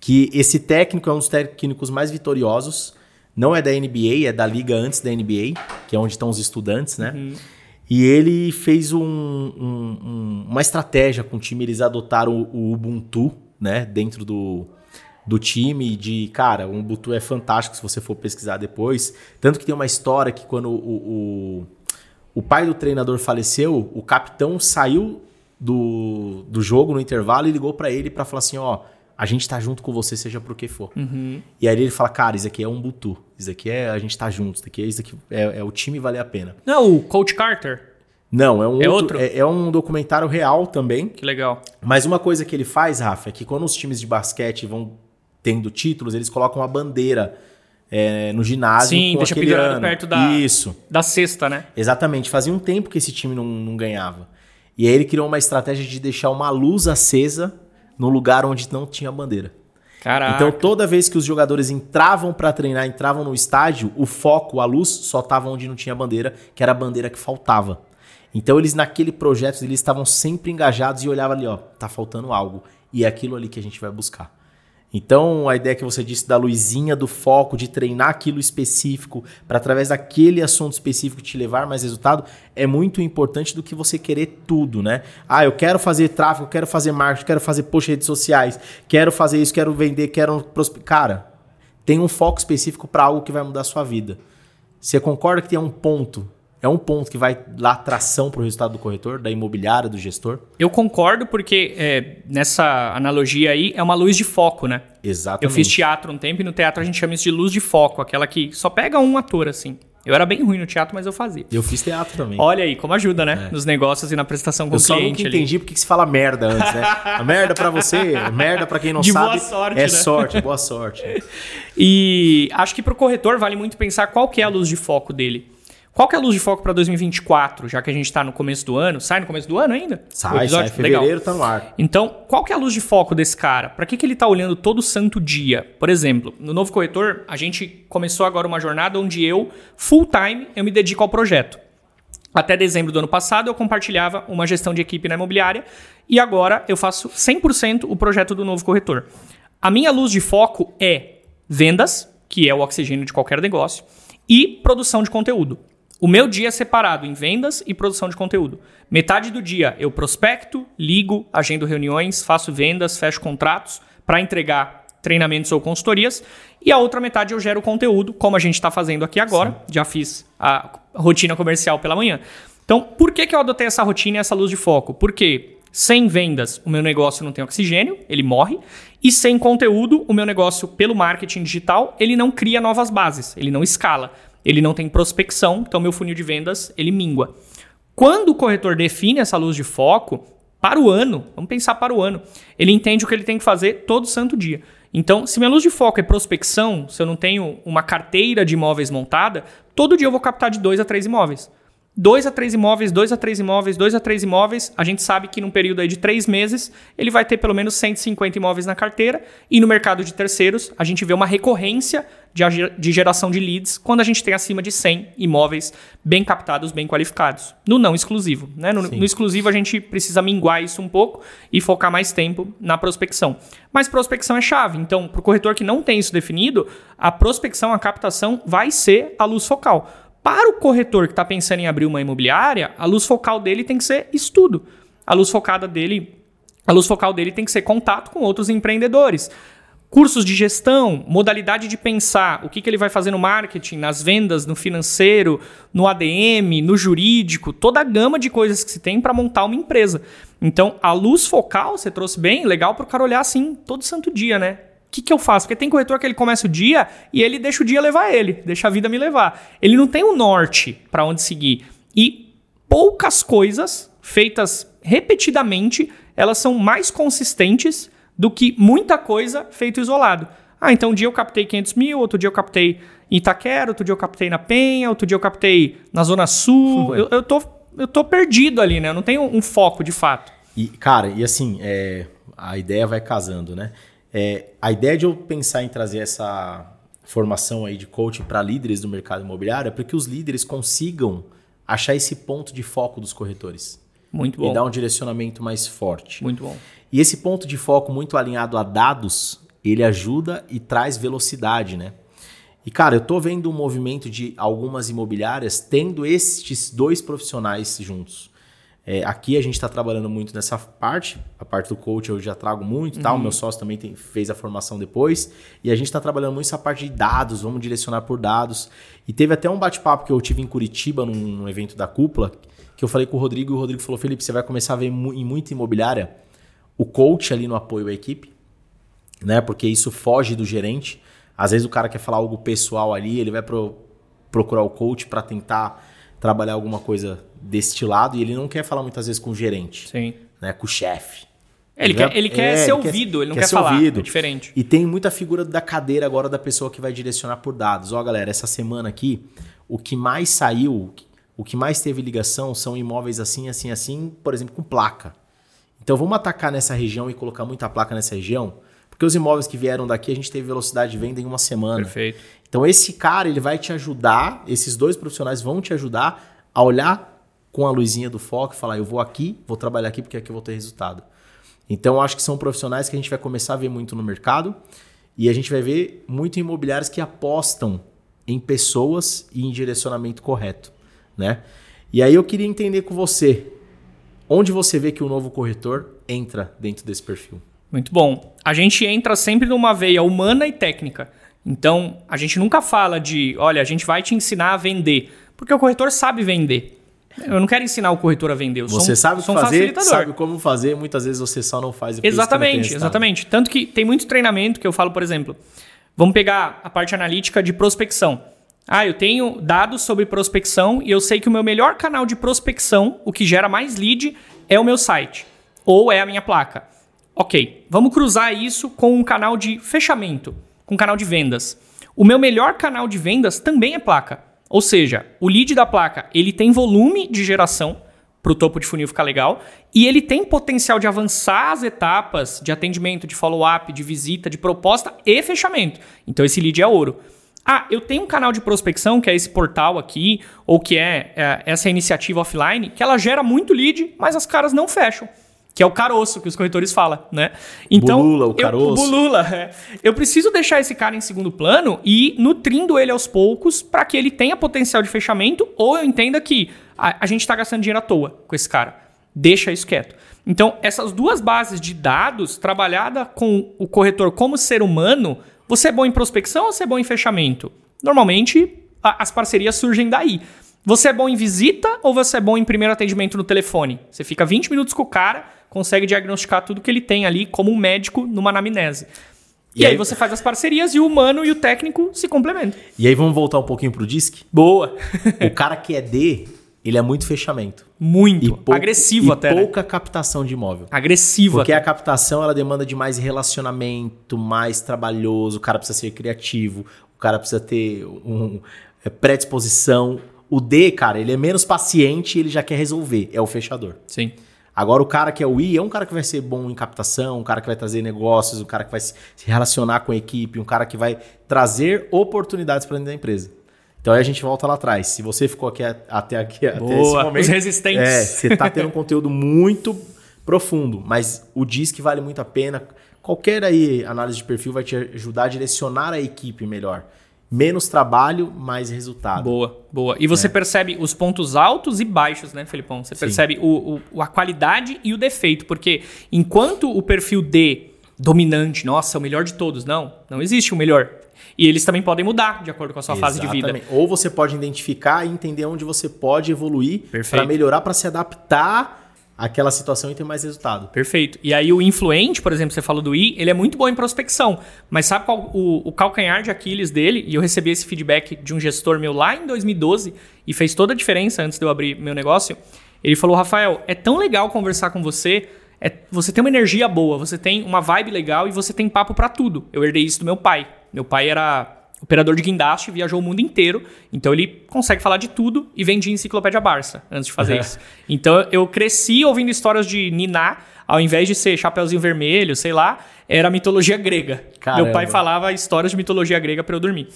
Que esse técnico é um dos técnicos mais vitoriosos. Não é da NBA, é da liga antes da NBA, que é onde estão os estudantes, né? E ele fez um- um- um- uma estratégia com o time. Eles adotaram o, o Ubuntu, né? Dentro do, do time. De cara, o Ubuntu é fantástico se você for pesquisar depois. Tanto que tem uma história que quando o, o, o pai do treinador faleceu, o capitão saiu do, do jogo no intervalo e ligou pra ele pra falar assim: ó, a gente tá junto com você, seja por que for. E aí ele fala: cara, isso aqui é um Butu. Isso aqui é a gente tá junto. Isso aqui é, isso aqui é, é o time valer a pena. Não, o Coach Carter. Não, é um É outro. outro? É, é um documentário real também. Que legal. Mas uma coisa que ele faz, Rafa, é que quando os times de basquete vão tendo títulos, eles colocam uma bandeira é, no ginásio. Sim, com deixa pendurado ano. perto da- Isso. Da sexta, né? Exatamente. Fazia um tempo que esse time não, não ganhava. E aí ele criou uma estratégia de deixar uma luz acesa no lugar onde não tinha bandeira. Caraca. Então toda vez que os jogadores entravam pra treinar, entravam no estádio, o foco, a luz só tava onde não tinha bandeira, que era a bandeira que faltava. Então eles naquele projeto eles estavam sempre engajados e olhavam ali, ó, tá faltando algo e é aquilo ali que a gente vai buscar. Então a ideia que você disse da luzinha do foco, de treinar aquilo específico para através daquele assunto específico te levar mais resultado é muito importante do que você querer tudo, né? Ah, eu quero fazer tráfego, quero fazer marketing, quero fazer post redes sociais, quero fazer isso, quero vender, quero cara, tem um foco específico para algo que vai mudar a sua vida. Você concorda que tem um ponto? É um ponto que vai dar tração para o resultado do corretor, da imobiliária, do gestor? Eu concordo porque é, nessa analogia aí é uma luz de foco, né? Exatamente. Eu fiz teatro um tempo e no teatro a gente chama isso de luz de foco, aquela que só pega um ator, assim. Eu era bem ruim no teatro, mas eu fazia. Eu fiz teatro também. Olha aí, como ajuda, né? Nos negócios e na prestação com É. Eu o só cliente nunca ali. entendi porque que se fala merda antes, né? A merda pra você, merda pra quem não De sabe. boa sorte, é né? sorte, boa sorte. E acho que para o corretor vale muito pensar qual que é a luz de foco dele. Qual que é a luz de foco para 2024, já que a gente está no começo do ano? Sai no começo do ano ainda? O Sai, episódio? sai, fevereiro tá no ar. Então, qual que é a luz de foco desse cara? Para que, que ele está olhando todo santo dia? Por exemplo, no novo corretor, a gente começou agora uma jornada onde eu, full time, eu me dedico ao projeto. Até dezembro do ano passado, eu compartilhava uma gestão de equipe na imobiliária e agora eu faço 100% o projeto do novo corretor. A minha luz de foco é vendas, que é o oxigênio de qualquer negócio, e produção de conteúdo. O meu dia é separado em vendas e produção de conteúdo. Metade do dia eu prospecto, ligo, agendo reuniões, faço vendas, fecho contratos para entregar treinamentos ou consultorias. E a outra metade eu gero conteúdo, como a gente está fazendo aqui agora. Sim. Já fiz a rotina comercial pela manhã. Então, por que, que eu adotei essa rotina e essa luz de foco? Porque sem vendas, o meu negócio não tem oxigênio, ele morre. E sem conteúdo, o meu negócio, pelo marketing digital, ele não cria novas bases, ele não escala ele não tem prospecção, então meu funil de vendas ele mingua. Quando o corretor define essa luz de foco para o ano, vamos pensar para o ano, ele entende o que ele tem que fazer todo santo dia. Então, se minha luz de foco é prospecção, se eu não tenho uma carteira de imóveis montada, todo dia eu vou captar de dois a três imóveis. 2 a 3 imóveis, 2 a 3 imóveis, 2 a 3 imóveis, a gente sabe que num período aí de 3 meses ele vai ter pelo menos 150 imóveis na carteira e no mercado de terceiros a gente vê uma recorrência de, de geração de leads quando a gente tem acima de 100 imóveis bem captados, bem qualificados. No não exclusivo. Né? No, no exclusivo a gente precisa minguar isso um pouco e focar mais tempo na prospecção. Mas prospecção é chave, então para o corretor que não tem isso definido, a prospecção, a captação vai ser a luz focal. Para o corretor que está pensando em abrir uma imobiliária, a luz focal dele tem que ser estudo. A luz focada dele, a luz focal dele tem que ser contato com outros empreendedores. Cursos de gestão, modalidade de pensar, o que, que ele vai fazer no marketing, nas vendas, no financeiro, no ADM, no jurídico, toda a gama de coisas que se tem para montar uma empresa. Então, a luz focal, você trouxe bem, legal para o cara olhar assim todo santo dia, né? Que, que eu faço? Porque tem corretor que ele começa o dia e ele deixa o dia levar ele, deixa a vida me levar. Ele não tem um norte para onde seguir. E poucas coisas feitas repetidamente, elas são mais consistentes do que muita coisa feita isolado. Ah, então um dia eu captei 500 mil, outro dia eu captei em Itaquera, outro dia eu captei na Penha, outro dia eu captei na Zona Sul. eu, eu, tô, eu tô perdido ali, né? Eu não tenho um foco de fato. E, cara, e assim, é, a ideia vai casando, né? É, a ideia de eu pensar em trazer essa formação aí de coaching para líderes do mercado imobiliário é para que os líderes consigam achar esse ponto de foco dos corretores. Muito bom. E dar um direcionamento mais forte. Muito bom. E esse ponto de foco muito alinhado a dados, ele ajuda e traz velocidade, né? E cara, eu tô vendo um movimento de algumas imobiliárias tendo estes dois profissionais juntos. É, aqui a gente está trabalhando muito nessa parte, a parte do coach eu já trago muito, uhum. tal. Meu sócio também tem, fez a formação depois. E a gente está trabalhando muito essa parte de dados, vamos direcionar por dados. E teve até um bate-papo que eu tive em Curitiba, num, num, evento da cúpula, que eu falei com o Rodrigo e o Rodrigo falou: Felipe, você vai começar a ver em muita imobiliária o coach ali no apoio à equipe, né? Porque isso foge do gerente. Às vezes o cara quer falar algo pessoal ali, ele vai pro, procurar o coach para tentar trabalhar alguma coisa deste lado e ele não quer falar muitas vezes com o gerente, Sim. né, com o chefe. Ele, quer, ele quer é, ser ele ouvido, quer, ele não quer, quer falar. Ouvido. É diferente. E tem muita figura da cadeira agora da pessoa que vai direcionar por dados. Ó, galera, essa semana aqui, o que mais saiu, o que mais teve ligação são imóveis assim, assim, assim, por exemplo, com placa. Então vamos atacar nessa região e colocar muita placa nessa região, porque os imóveis que vieram daqui a gente teve velocidade de venda em uma semana. Perfeito. Então esse cara, ele vai te ajudar, esses dois profissionais vão te ajudar a olhar com a luzinha do foco e falar: eu vou aqui, vou trabalhar aqui porque aqui eu vou ter resultado. Então, acho que são profissionais que a gente vai começar a ver muito no mercado e a gente vai ver muito imobiliários que apostam em pessoas e em direcionamento correto, né? E aí eu queria entender com você, onde você vê que o novo corretor entra dentro desse perfil? Muito bom. A gente entra sempre numa veia humana e técnica. Então, a gente nunca fala de, olha, a gente vai te ensinar a vender, porque o corretor sabe vender. Eu não quero ensinar o corretor a vender. Eu você um, sabe o que fazer, sabe como fazer, muitas vezes você só não faz. Exatamente, exatamente. Tanto que tem muito treinamento que eu falo, por exemplo, vamos pegar a parte analítica de prospecção. Ah, eu tenho dados sobre prospecção e eu sei que o meu melhor canal de prospecção, o que gera mais lead, é o meu site ou é a minha placa. Ok, vamos cruzar isso com um canal de fechamento, com um canal de vendas. O meu melhor canal de vendas também é placa. Ou seja, o lead da placa, ele tem volume de geração para o topo de funil ficar legal e ele tem potencial de avançar as etapas de atendimento, de follow-up, de visita, de proposta e fechamento. Então esse lead é ouro. Ah, eu tenho um canal de prospecção, que é esse portal aqui, ou que é, é essa iniciativa offline, que ela gera muito lead, mas as caras não fecham que é o caroço que os corretores falam, né? Então, bulula, o caroço. Eu, bulula, é. eu preciso deixar esse cara em segundo plano e ir nutrindo ele aos poucos para que ele tenha potencial de fechamento ou eu entenda que a, a gente está gastando dinheiro à toa com esse cara. Deixa isso quieto. Então, essas duas bases de dados, trabalhada com o corretor como ser humano, você é bom em prospecção ou você é bom em fechamento? Normalmente, a, as parcerias surgem daí. Você é bom em visita ou você é bom em primeiro atendimento no telefone? Você fica 20 minutos com o cara, consegue diagnosticar tudo que ele tem ali como um médico numa anamnese. E, e aí, aí, você faz as parcerias e o humano e o técnico se complementam. E aí vamos voltar um pouquinho pro DISC? Boa. o cara que é D, ele é muito fechamento. Muito. Pou... Agressivo até. Né? pouca né? captação de imóvel. Agressivo Porque até. a captação ela demanda de mais relacionamento, mais trabalhoso, o cara precisa ser criativo, o cara precisa ter um, é, predisposição. O D, cara, ele é menos paciente e ele já quer resolver. É o fechador. Sim. Agora, o cara que é o I é um cara que vai ser bom em captação, um cara que vai trazer negócios, um cara que vai se relacionar com a equipe, um cara que vai trazer oportunidades para dentro da empresa. Então aí a gente volta lá atrás. Se você ficou aqui até aqui Boa, até esse momento, os resistentes. É, você está tendo um conteúdo muito profundo, mas o que vale muito a pena. Qualquer aí análise de perfil vai te ajudar a direcionar a equipe melhor. Menos trabalho, mais resultado. Boa, boa. E você é. percebe os pontos altos e baixos, né, Felipão? Você percebe o, o, a qualidade e o defeito. Porque enquanto o perfil D dominante, nossa, é o melhor de todos. Não, não existe o melhor. E eles também podem mudar de acordo com a sua Exatamente. fase de vida. Ou você pode identificar e entender onde você pode evoluir para melhorar, para se adaptar aquela situação e ter mais resultado. Perfeito. E aí o influente, por exemplo, você falou do I, ele é muito bom em prospecção, mas sabe qual o, o calcanhar de Aquiles dele? E eu recebi esse feedback de um gestor meu lá em 2012 e fez toda a diferença antes de eu abrir meu negócio. Ele falou, Rafael, é tão legal conversar com você, é, você tem uma energia boa, você tem uma vibe legal e você tem papo para tudo. Eu herdei isso do meu pai. Meu pai era operador de guindaste, viajou o mundo inteiro, então ele consegue falar de tudo e vendia enciclopédia Barça antes de fazer isso. Então eu cresci ouvindo histórias de Niná, ao invés de ser Chapeuzinho Vermelho, sei lá, era mitologia grega. Caramba. Meu pai falava histórias de mitologia grega para eu dormir.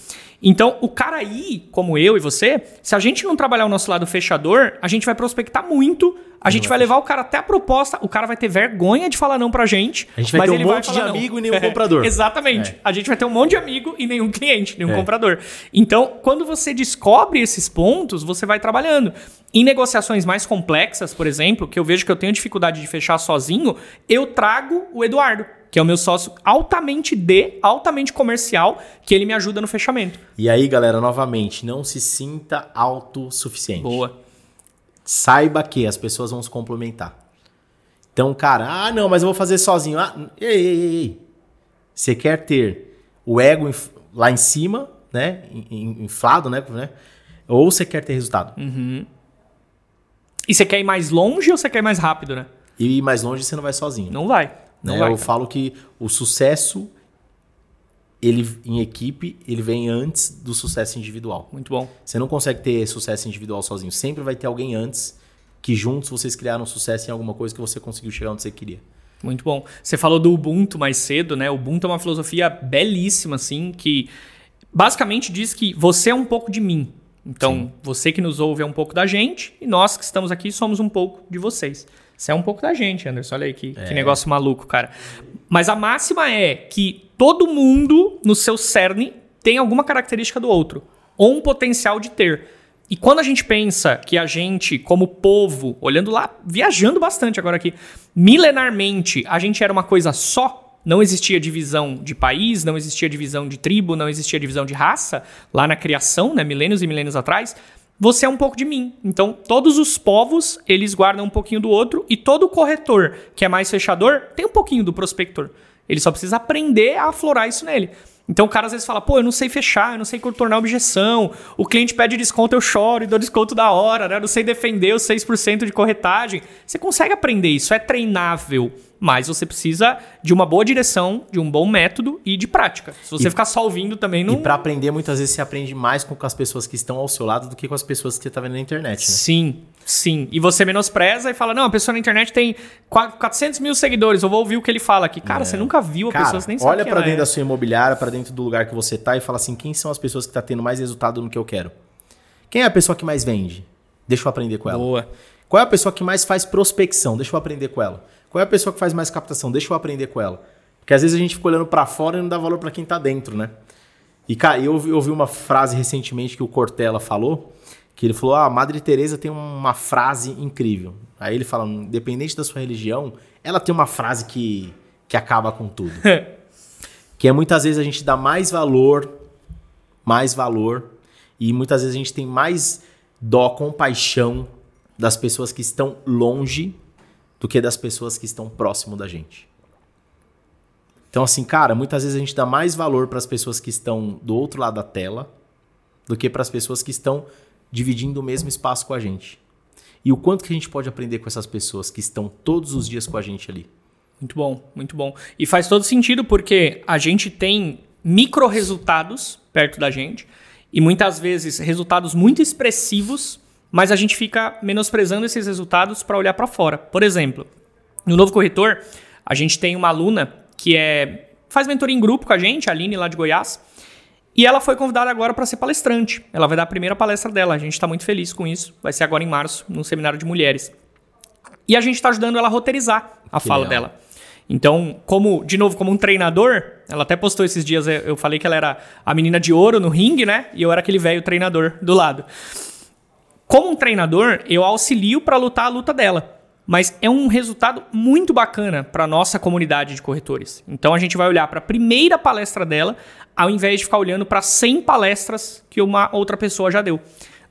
Então, o cara aí, como eu e você, se a gente não trabalhar o nosso lado fechador, a gente vai prospectar muito, a gente vai levar o cara até a proposta, o cara vai ter vergonha de falar não pra gente. A gente vai ter um monte de não. amigo e nenhum comprador. Exatamente. É. A gente vai ter um monte de amigo e nenhum cliente, nenhum é. comprador. Então, quando você descobre esses pontos, você vai trabalhando. Em negociações mais complexas, por exemplo, que eu vejo que eu tenho dificuldade de fechar sozinho, eu trago o Eduardo que é o meu sócio altamente D, altamente comercial, que ele me ajuda no fechamento. E aí, galera, novamente, não se sinta autossuficiente. Boa. Saiba que as pessoas vão se complementar. Então, cara, ah, não, mas eu vou fazer sozinho. Ah, ei, ei, ei. Você quer ter o ego lá em cima, né? Inflado, né? Ou você quer ter resultado? Uhum. E você quer ir mais longe ou você quer ir mais rápido, né? E ir mais longe você não vai sozinho. Não vai. Não né? vai, eu falo que o sucesso ele em equipe, ele vem antes do sucesso individual. Muito bom. Você não consegue ter sucesso individual sozinho. Sempre vai ter alguém antes que juntos vocês criaram sucesso em alguma coisa que você conseguiu chegar onde você queria. Muito bom. Você falou do Ubuntu mais cedo, né? O Ubuntu é uma filosofia belíssima, assim, que basicamente diz que você é um pouco de mim. Então, Sim. você que nos ouve é um pouco da gente e nós que estamos aqui somos um pouco de vocês. Você é um pouco da gente, Anderson. Olha aí que, é. que negócio maluco, cara. Mas a máxima é que todo mundo no seu cerne tem alguma característica do outro, ou um potencial de ter. E quando a gente pensa que a gente, como povo, olhando lá, viajando bastante agora aqui, milenarmente a gente era uma coisa só, não existia divisão de país, não existia divisão de tribo, não existia divisão de raça, lá na criação, né, milênios e milênios atrás, você é um pouco de mim. Então, todos os povos, eles guardam um pouquinho do outro e todo corretor que é mais fechador tem um pouquinho do prospector. Ele só precisa aprender a aflorar isso nele. Então o cara às vezes fala, pô, eu não sei fechar, eu não sei contornar objeção, o cliente pede desconto, eu choro e dou desconto da hora, né? Eu não sei defender os 6% de corretagem. Você consegue aprender isso, é treinável. Mas você precisa de uma boa direção, de um bom método e de prática. Se você E- ficar só ouvindo também não. E pra aprender, muitas vezes você aprende mais com as pessoas que estão ao seu lado do que com as pessoas que você tá vendo na internet, né? Sim, sim. E você menospreza e fala: não, a pessoa na internet tem qua- 400 mil seguidores, eu vou ouvir o que ele fala aqui. Cara, você nunca viu a Cara, pessoa, você nem sabe olha ela dentro é. da sua imobiliária, pra dentro do lugar que você tá e fala assim, quem são as pessoas que tá tendo mais resultado no que eu quero? Quem é a pessoa que mais vende? Deixa eu aprender com ela. Boa. Qual é a pessoa que mais faz prospecção? Deixa eu aprender com ela. Qual é a pessoa que faz mais captação? Deixa eu aprender com ela. Porque às vezes a gente fica olhando pra fora e não dá valor pra quem tá dentro, né? E cara, eu ouvi, eu ouvi uma frase recentemente que o Cortella falou, que ele falou: "Ah, a Madre Teresa tem uma frase incrível". Aí ele fala: "Independente da sua religião, ela tem uma frase que que acaba com tudo". que é muitas vezes a gente dá mais valor, mais valor, e muitas vezes a gente tem mais dó, compaixão das pessoas que estão longe do que das pessoas que estão próximo da gente. Então, assim, cara, muitas vezes a gente dá mais valor para as pessoas que estão do outro lado da tela do que para as pessoas que estão dividindo o mesmo espaço com a gente. E o quanto que a gente pode aprender com essas pessoas que estão todos os dias com a gente ali. Muito bom, muito bom. E faz todo sentido porque a gente tem micro resultados perto da gente e muitas vezes resultados muito expressivos, mas a gente fica menosprezando esses resultados para olhar para fora. Por exemplo, no novo corretor, a gente tem uma aluna que é faz mentoria em grupo com a gente, a Aline lá de Goiás. E ela foi convidada agora para ser palestrante. Ela vai dar a primeira palestra dela. A gente está muito feliz com isso. Vai ser agora em março, num seminário de mulheres. E a gente está ajudando ela a roteirizar a Que fala legal. dela. Então, como, de novo, como um treinador, ela até postou esses dias, eu falei que ela era a menina de ouro no ringue, né? E eu era aquele velho treinador do lado. Como um treinador, eu auxilio para lutar a luta dela. Mas é um resultado muito bacana para nossa comunidade de corretores. Então a gente vai olhar para a primeira palestra dela, ao invés de ficar olhando para 100 palestras que uma outra pessoa já deu.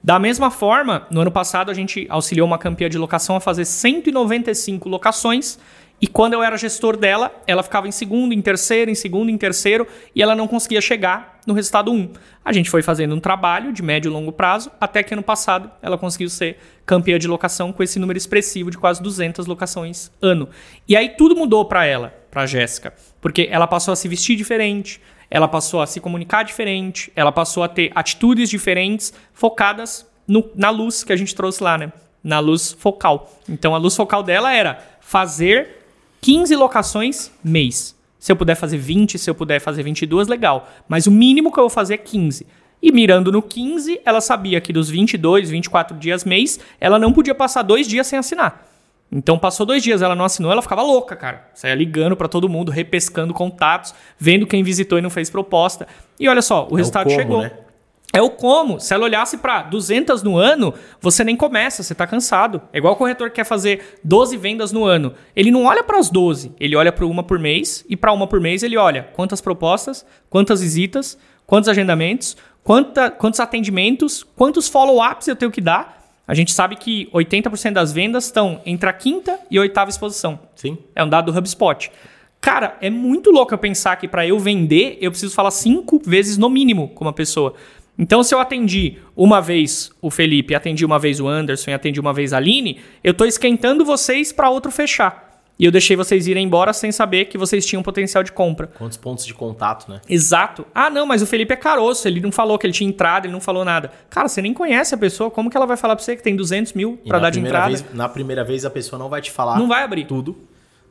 Da mesma forma, no ano passado a gente auxiliou uma campeã de locação a fazer 195 locações. E quando eu era gestor dela, ela ficava em segundo, em terceiro, em segundo, em terceiro, e ela não conseguia chegar no resultado 1. A gente foi fazendo um trabalho de médio e longo prazo, até que ano passado ela conseguiu ser campeã de locação com esse número expressivo de quase 200 locações ano. E aí tudo mudou para ela, para Jéssica, porque ela passou a se vestir diferente, ela passou a se comunicar diferente, ela passou a ter atitudes diferentes focadas no- na luz que a gente trouxe lá, né? Na luz focal. Então a luz focal dela era fazer 15 locações mês. Se eu puder fazer 20, se eu puder fazer 22, legal. Mas o mínimo que eu vou fazer é 15. E mirando no 15, ela sabia que dos 22, 24 dias mês, ela não podia passar dois dias sem assinar. Então passou dois dias, ela não assinou, ela ficava louca, cara. Saia ligando pra todo mundo, repescando contatos, vendo quem visitou e não fez proposta. E olha só, o resultado como, chegou. né? É o como. Se ela olhasse para 200 no ano, você nem começa, você tá cansado. É igual o corretor que quer fazer 12 vendas no ano. Ele não olha para as 12, ele olha para uma por mês e para uma por mês ele olha quantas propostas, quantas visitas, quantos agendamentos, quanta, quantos atendimentos, quantos follow-ups eu tenho que dar. A gente sabe que 80% das vendas estão entre a quinta e a oitava exposição. Sim. É um dado do HubSpot. Cara, é muito louco eu pensar que para eu vender, eu preciso falar cinco vezes no mínimo com uma pessoa. Então, se eu atendi uma vez o Felipe, atendi uma vez o Anderson e atendi uma vez a Aline, eu tô esquentando vocês para outro fechar. E eu deixei vocês irem embora sem saber que vocês tinham potencial de compra. Quantos pontos de contato, né? Exato. Ah, não, mas o Felipe é caroço, ele não falou que ele tinha entrado, ele não falou nada. Cara, você nem conhece a pessoa, como que ela vai falar pra você que tem 200 mil pra na dar de entrada? Vez, na primeira vez a pessoa não vai te falar Não vai abrir. tudo.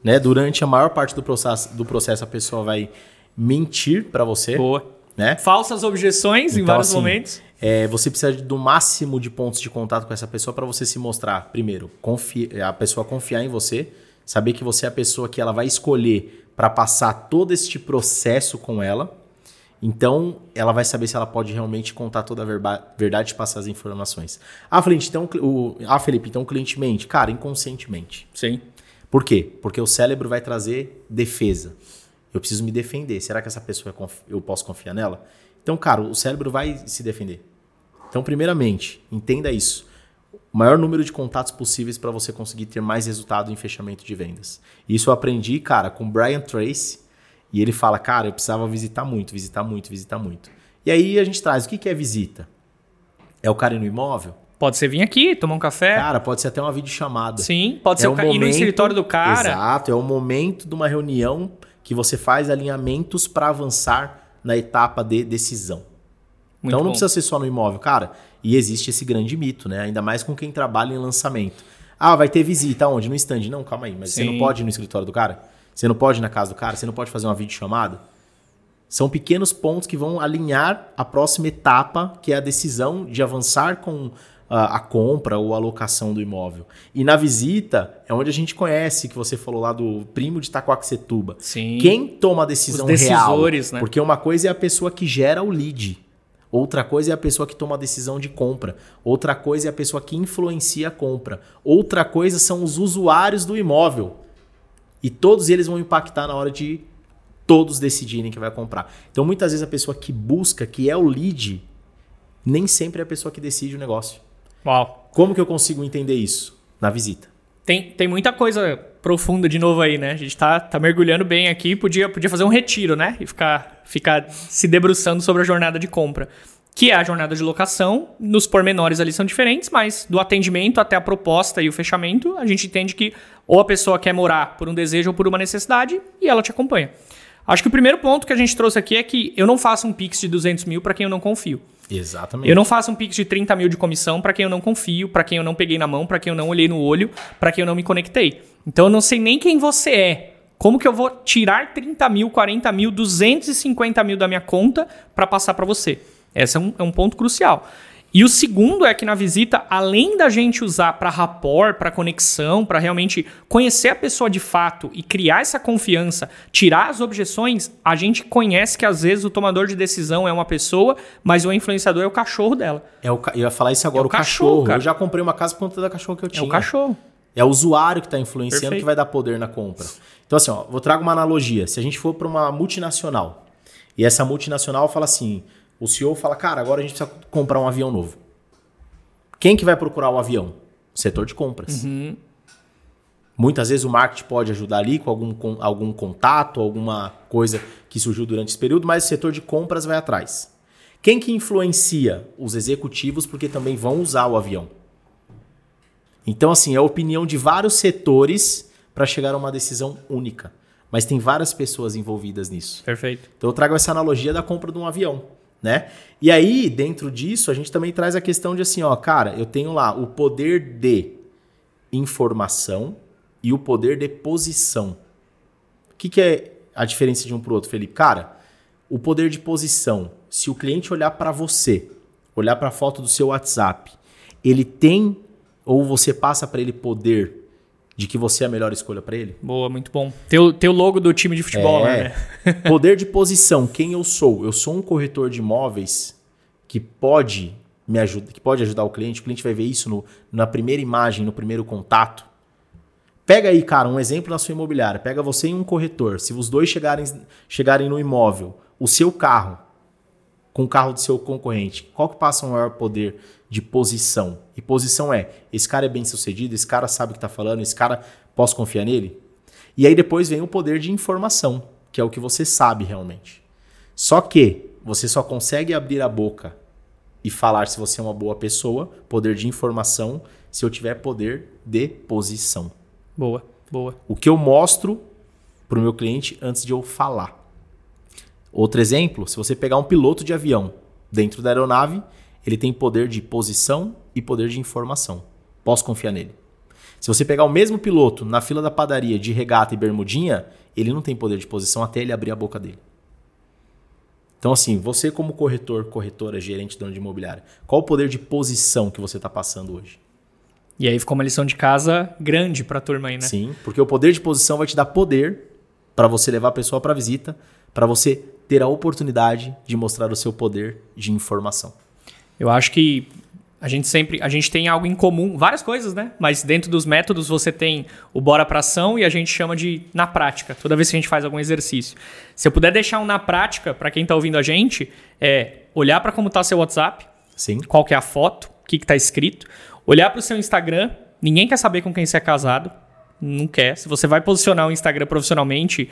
Né? Durante a maior parte do processo, do processo a pessoa vai mentir para você. Boa. Né? Falsas objeções em Então, vários assim, momentos. é, você precisa do máximo de pontos de contato com essa pessoa para você se mostrar, primeiro, a pessoa confiar em você, saber que você é a pessoa que ela vai escolher para passar todo este processo com ela. Então, ela vai saber se ela pode realmente contar toda a verdade e passar as informações. Ah, Felipe, então, o, ah, Felipe, então o cliente mente. Cara, inconscientemente. Sim. Por quê? Porque o cérebro vai trazer defesa. Eu preciso me defender. Será que essa pessoa é eu posso confiar nela? Então, cara, o cérebro vai se defender. Então, primeiramente, entenda isso. O maior número de contatos possíveis para você conseguir ter mais resultado em fechamento de vendas. Isso eu aprendi, cara, com Brian Tracy E ele fala, cara, eu precisava visitar muito, visitar muito, visitar muito. E aí a gente traz, o que, que é visita? É o cara ir no imóvel? Pode ser vir aqui, tomar um café. Cara, pode ser até uma videochamada. Sim, pode É ser o o ca- ir no momento- escritório do cara. Exato, é o momento de uma reunião que você faz alinhamentos para avançar na etapa de decisão. Muito então não bom. precisa ser só no imóvel, cara. E existe esse grande mito, né? Ainda mais com quem trabalha em lançamento. Ah, vai ter visita onde? No stand. Não, calma aí, mas você Sim. não pode ir no escritório do cara? Você não pode ir na casa do cara? Você não pode fazer uma videochamada? São pequenos pontos que vão alinhar a próxima etapa, que é a decisão de avançar com a, compra ou a locação do imóvel. E na visita é onde a gente conhece, que você falou lá do primo de Itacoaxetuba. Sim. Quem toma a decisão Os decisores, real? né? Porque uma coisa é a pessoa que gera o lead. Outra coisa é a pessoa que toma a decisão de compra. Outra coisa é a pessoa que influencia a compra. Outra coisa são os usuários do imóvel. E todos eles vão impactar na hora de todos decidirem que vai comprar. Então, muitas vezes a pessoa que busca, que é o lead, nem sempre é a pessoa que decide o negócio. Uau. Como que eu consigo entender isso? Na visita. Tem, tem muita coisa profunda de novo aí, né? A gente tá, tá mergulhando bem aqui. Podia, podia fazer um retiro, né? E ficar, ficar se debruçando sobre a jornada de compra. Que é a jornada de locação. Nos pormenores ali são diferentes, mas do atendimento até a proposta e o fechamento, a gente entende que ou a pessoa quer morar por um desejo ou por uma necessidade e ela te acompanha. Acho que o primeiro ponto que a gente trouxe aqui é que eu não faço um Pix de 200 mil para quem eu não confio. Exatamente. Eu não faço um Pix de 30 mil de comissão para quem eu não confio, para quem eu não peguei na mão, para quem eu não olhei no olho, para quem eu não me conectei. Então eu não sei nem quem você é. Como que eu vou tirar 30 mil, 40 mil, 250 mil da minha conta para passar para você? Esse é um, é um ponto crucial. E o segundo é que na visita, além da gente usar para rapport, para conexão, para realmente conhecer a pessoa de fato e criar essa confiança, tirar as objeções, a gente conhece que às vezes o tomador de decisão é uma pessoa, mas o influenciador é o cachorro dela. É o ca- eu ia falar isso agora, É o o cachorro. cachorro, eu já comprei uma casa por conta da cachorro que eu É tinha. o cachorro. É o usuário que está influenciando Perfeito. que vai dar poder na compra. Então, assim, ó, vou trago uma analogia. Se a gente for para uma multinacional e essa multinacional fala assim: o CEO fala, cara, agora a gente precisa comprar um avião novo. Quem que vai procurar o avião? O setor de compras. Muitas vezes o marketing pode ajudar ali com algum, com algum contato, alguma coisa que surgiu durante esse período, mas o setor de compras vai atrás. Quem que influencia? Os executivos, porque também vão usar o avião. Então, assim, é a opinião de vários setores para chegar a uma decisão única. Mas tem várias pessoas envolvidas nisso. Perfeito. Então eu trago essa analogia da compra de um avião, né? E aí, dentro disso, a gente também traz a questão de assim, ó, cara, eu tenho lá o poder de informação e o poder de posição. O que, que é a diferença de um para o outro, Felipe? Cara, o poder de posição, se o cliente olhar para você, olhar para a foto do seu WhatsApp, ele tem ou você passa para ele poder de que você é a melhor escolha para ele? Boa, muito bom. Teu, teu logo do time de futebol É. né? Poder de posição, quem eu sou? Eu sou um corretor de imóveis que pode me ajudar, que pode ajudar o cliente. O cliente vai ver isso no- na primeira imagem, no primeiro contato. Pega aí, cara, um exemplo na sua imobiliária. Pega você e um corretor. Se os dois chegarem, chegarem no imóvel, o seu carro com o carro do seu concorrente, qual que passa o maior poder de posição? E posição é, esse cara é bem sucedido, esse cara sabe o que está falando, esse cara, posso confiar nele? E aí depois vem o poder de informação, que é o que você sabe realmente. Só que você só consegue abrir a boca e falar se você é uma boa pessoa, poder de informação, se eu tiver poder de posição. Boa, boa. O que eu mostro para o meu cliente antes de eu falar. Outro exemplo, se você pegar um piloto de avião dentro da aeronave, ele tem poder de posição e poder de informação. Posso confiar nele. Se você pegar o mesmo piloto na fila da padaria de regata e bermudinha, ele não tem poder de posição até ele abrir a boca dele. Então, assim, você como corretor, corretora, gerente, dono de imobiliária, qual o poder de posição que você está passando hoje? E aí ficou uma lição de casa grande pra turma aí, né? Sim, porque o poder de posição vai te dar poder para você levar a pessoa para visita, para você ter a oportunidade de mostrar o seu poder de informação. Eu acho que a gente sempre, a gente tem algo em comum, várias coisas, né? Mas dentro dos métodos você tem o bora pra ação e a gente chama de na prática, toda vez que a gente faz algum exercício. Se eu puder deixar um na prática para quem tá ouvindo a gente, é olhar para como tá seu WhatsApp, Sim. qual que é a foto, o que que tá escrito, olhar para o seu Instagram, ninguém quer saber com quem você é casado, não quer. Se você vai posicionar o Instagram profissionalmente,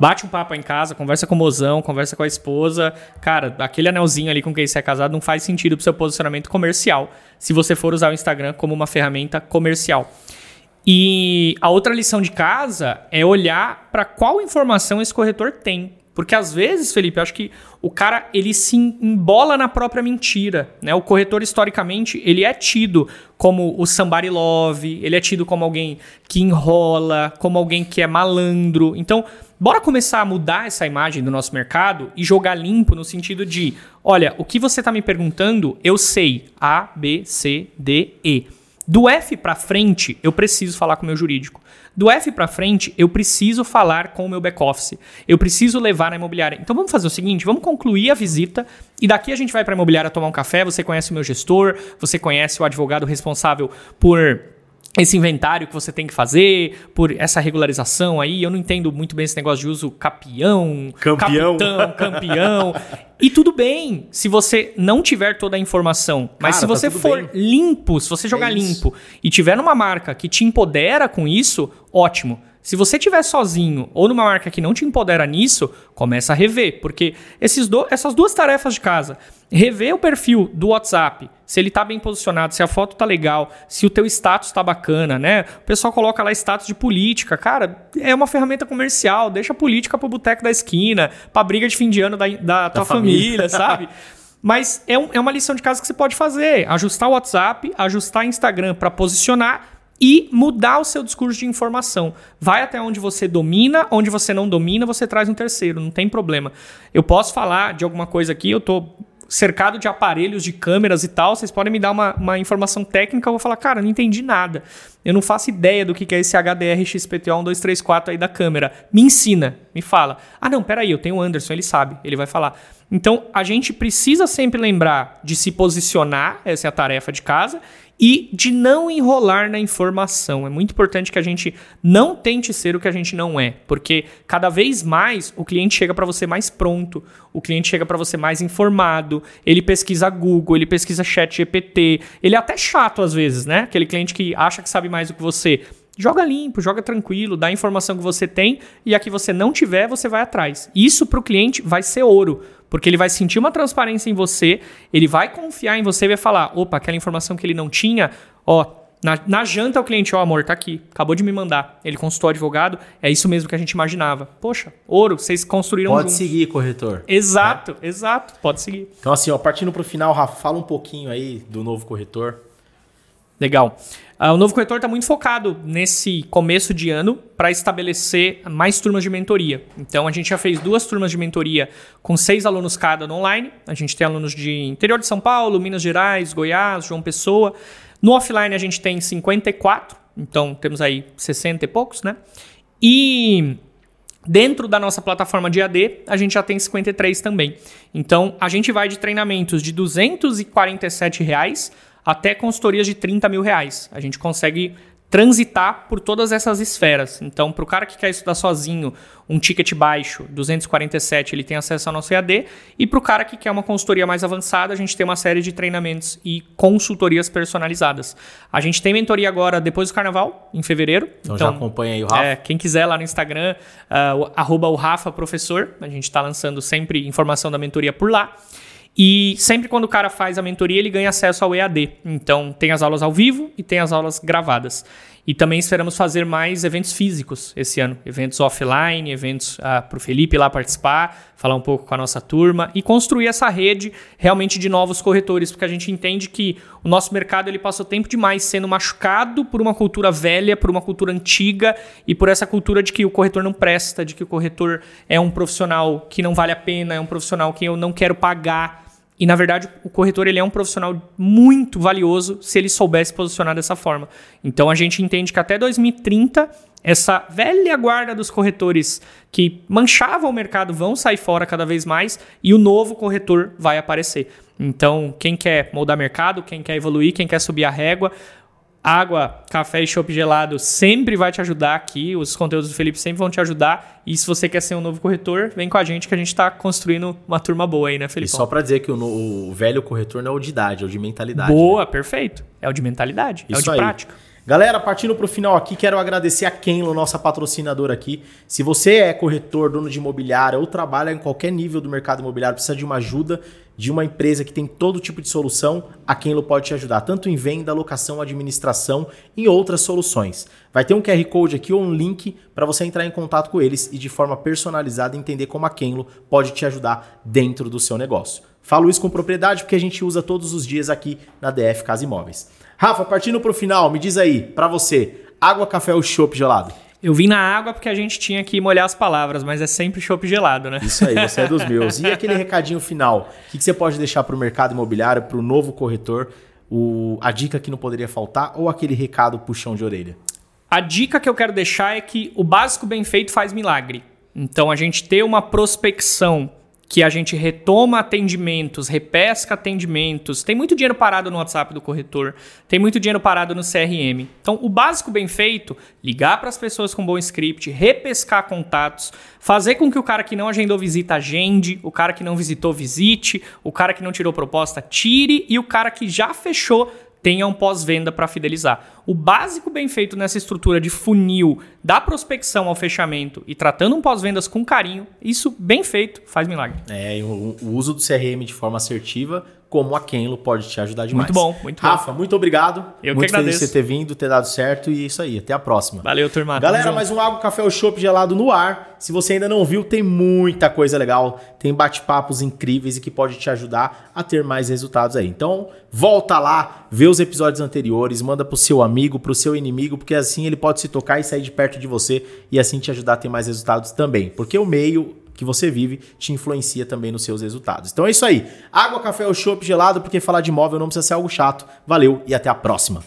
Bate um papo em casa, conversa com o mozão, conversa com a esposa. Cara, aquele anelzinho ali com quem você é casado não faz sentido pro seu posicionamento comercial, se você for usar o Instagram como uma ferramenta comercial. E a outra lição de casa é olhar para qual informação esse corretor tem. Porque às vezes, Felipe, eu acho que o cara ele se embola na própria mentira, né? O corretor historicamente, ele é tido como o somebody love, ele é tido como alguém que enrola, como alguém que é malandro. Então, bora começar a mudar essa imagem do nosso mercado e jogar limpo no sentido de, olha, o que você está me perguntando, eu sei A, B, C, D, E. Do F para frente, eu preciso falar com o meu jurídico. Do F para frente, eu preciso falar com o meu back-office. Eu preciso levar na imobiliária. Então vamos fazer o seguinte: vamos concluir a visita e daqui a gente vai para a imobiliária tomar um café. Você conhece o meu gestor, você conhece o advogado responsável por esse inventário que você tem que fazer, por essa regularização aí. Eu não entendo muito bem esse negócio de uso capião, campeão, capitão, campeão. e tudo bem se você não tiver toda a informação. Mas Cara, se tá você tudo for bem. limpo, se você jogar É limpo e tiver numa marca que te empodera com isso, ótimo. Se você estiver sozinho ou numa marca que não te empodera nisso, começa a rever, porque esses do- essas duas tarefas de casa, rever o perfil do WhatsApp, se ele tá bem posicionado, se a foto tá legal, se o teu status tá bacana, né? O pessoal coloca lá status de política, cara, é uma ferramenta comercial, deixa a política pro boteco da esquina, pra briga de fim de ano da, da tua família. família, sabe? Mas é, um- é uma lição de casa que você pode fazer. Ajustar o WhatsApp, ajustar o Instagram para posicionar e mudar o seu discurso de informação. Vai até onde você domina, onde você não domina, você traz um terceiro, não tem problema. Eu posso falar de alguma coisa aqui, eu tô cercado de aparelhos, de câmeras e tal, vocês podem me dar uma, uma informação técnica, eu vou falar, cara, não entendi nada. Eu não faço ideia do que é esse HDR XPTO 1234 aí da câmera. Me ensina, me fala. Ah, não, peraí, eu tenho o Anderson, ele sabe, ele vai falar. Então, a gente precisa sempre lembrar de se posicionar, essa é a tarefa de casa, e de não enrolar na informação. É muito importante que a gente não tente ser o que a gente não é, porque cada vez mais o cliente chega para você mais pronto, o cliente chega para você mais informado, ele pesquisa Google, ele pesquisa Chat GPT, ele é até chato às vezes, né? Aquele cliente que acha que sabe mais do que você. Joga limpo, joga tranquilo, dá a informação que você tem e a que você não tiver, você vai atrás. Isso para o cliente vai ser ouro, porque ele vai sentir uma transparência em você, ele vai confiar em você e vai falar: opa, aquela informação que ele não tinha, ó, na, na janta o cliente, ó, amor, tá aqui, acabou de me mandar. Ele consultou o advogado, é isso mesmo que a gente imaginava. Poxa, ouro, vocês construíram Pode juntos. seguir, corretor. Exato, exato, pode seguir. Então, assim, ó, partindo pro final, Rafa, fala um pouquinho aí do novo corretor. Legal. Ah, o novo corretor está muito focado nesse começo de ano para estabelecer mais turmas de mentoria. Então a gente já fez duas turmas de mentoria com seis alunos cada no online. A gente tem alunos de interior de São Paulo, Minas Gerais, Goiás, João Pessoa. No offline a gente tem 54, então temos aí 60 e poucos, né? E Dentro da nossa plataforma de AD, a gente já tem 53 também. Então, a gente vai de treinamentos de 247 reais até consultorias de 30 mil reais. A gente consegue transitar por todas essas esferas. Então, para o cara que quer estudar sozinho, um ticket baixo, 247, ele tem acesso ao nosso EAD. E para o cara que quer uma consultoria mais avançada, a gente tem uma série de treinamentos e consultorias personalizadas. A gente tem mentoria agora depois do carnaval, em fevereiro. Então, já acompanha aí o Rafa. É, quem quiser lá no Instagram, o- arroba o Rafa Professor. A gente está lançando sempre informação da mentoria por lá. E sempre quando o cara faz a mentoria, ele ganha acesso ao EAD. Então, tem as aulas ao vivo e tem as aulas gravadas. E também esperamos fazer mais eventos físicos esse ano. Eventos offline, eventos para o Felipe lá participar, falar um pouco com a nossa turma e construir essa rede realmente de novos corretores, porque a gente entende que o nosso mercado ele passou tempo demais sendo machucado por uma cultura velha, por uma cultura antiga e por essa cultura de que o corretor não presta, de que o corretor é um profissional que não vale a pena, é um profissional que eu não quero pagar. E na verdade, o corretor ele é um profissional muito valioso se ele soubesse posicionar dessa forma. Então a gente entende que até 2030 essa velha guarda dos corretores que manchavam o mercado vão sair fora cada vez mais e o novo corretor vai aparecer. Então, quem quer moldar mercado, quem quer evoluir, quem quer subir a régua, água, café e chopp gelado sempre vai te ajudar aqui. Os conteúdos do Felipe sempre vão te ajudar. E se você quer ser um novo corretor, vem com a gente que a gente está construindo uma turma boa aí, né, E Felipe? só pra dizer que o, o velho corretor não é o de idade, é o de mentalidade. Boa, perfeito. É o de mentalidade, é o Isso de aí. prática. Galera, partindo para o final aqui, quero agradecer a Kenlo, nossa patrocinadora aqui. Se você é corretor, dono de imobiliária ou trabalha em qualquer nível do mercado imobiliário, precisa de uma ajuda de uma empresa que tem todo tipo de solução, a Kenlo pode te ajudar, tanto em venda, locação, administração e outras soluções. Vai ter um QR Code aqui ou um link para você entrar em contato com eles e de forma personalizada entender como a Kenlo pode te ajudar dentro do seu negócio. Falo isso com propriedade porque a gente usa todos os dias aqui na DF Casa Imóveis. Rafa, partindo para o final, me diz aí, para você, água, café ou chopp gelado? Eu vim na água porque a gente tinha que molhar as palavras, mas é sempre chopp gelado, né? Isso aí, você é dos meus. E aquele recadinho final, o que você pode deixar para o mercado imobiliário, para o novo corretor, o, a dica que não poderia faltar ou aquele recado puxão de orelha? A dica que eu quero deixar é que o básico bem feito faz milagre. Então a gente ter uma prospecção que a gente retoma atendimentos, repesca atendimentos. Tem muito dinheiro parado no WhatsApp do corretor, tem muito dinheiro parado no CRM. Então, o básico bem feito, ligar para as pessoas com bom script, repescar contatos, fazer com que o cara que não agendou visita agende, o cara que não visitou visite, o cara que não tirou proposta tire e o cara que já fechou tenha um pós-venda para fidelizar. O básico bem feito nessa estrutura de funil, da prospecção ao fechamento e tratando um pós-vendas com carinho, isso bem feito faz milagre. É, o, o uso do CRM de forma assertiva como a Kenlo pode te ajudar demais. Muito bom, muito bom. Rafa, muito obrigado. Eu muito que agradeço. feliz de você ter vindo, ter dado certo e isso aí. Até a próxima. Valeu, turma. Galera, mais um Água, Café ou Chopp gelado no ar. Se você ainda não viu, tem muita coisa legal. Tem bate-papos incríveis e que pode te ajudar a ter mais resultados aí. Então, volta lá, vê os episódios anteriores, manda pro seu amigo, pro seu inimigo, porque assim ele pode se tocar e sair de perto de você e assim te ajudar a ter mais resultados também. Porque o meio que você vive te influencia também nos seus resultados. Então é isso aí. Água, café ou chopp gelado, porque falar de imóvel não precisa ser algo chato. Valeu e até a próxima.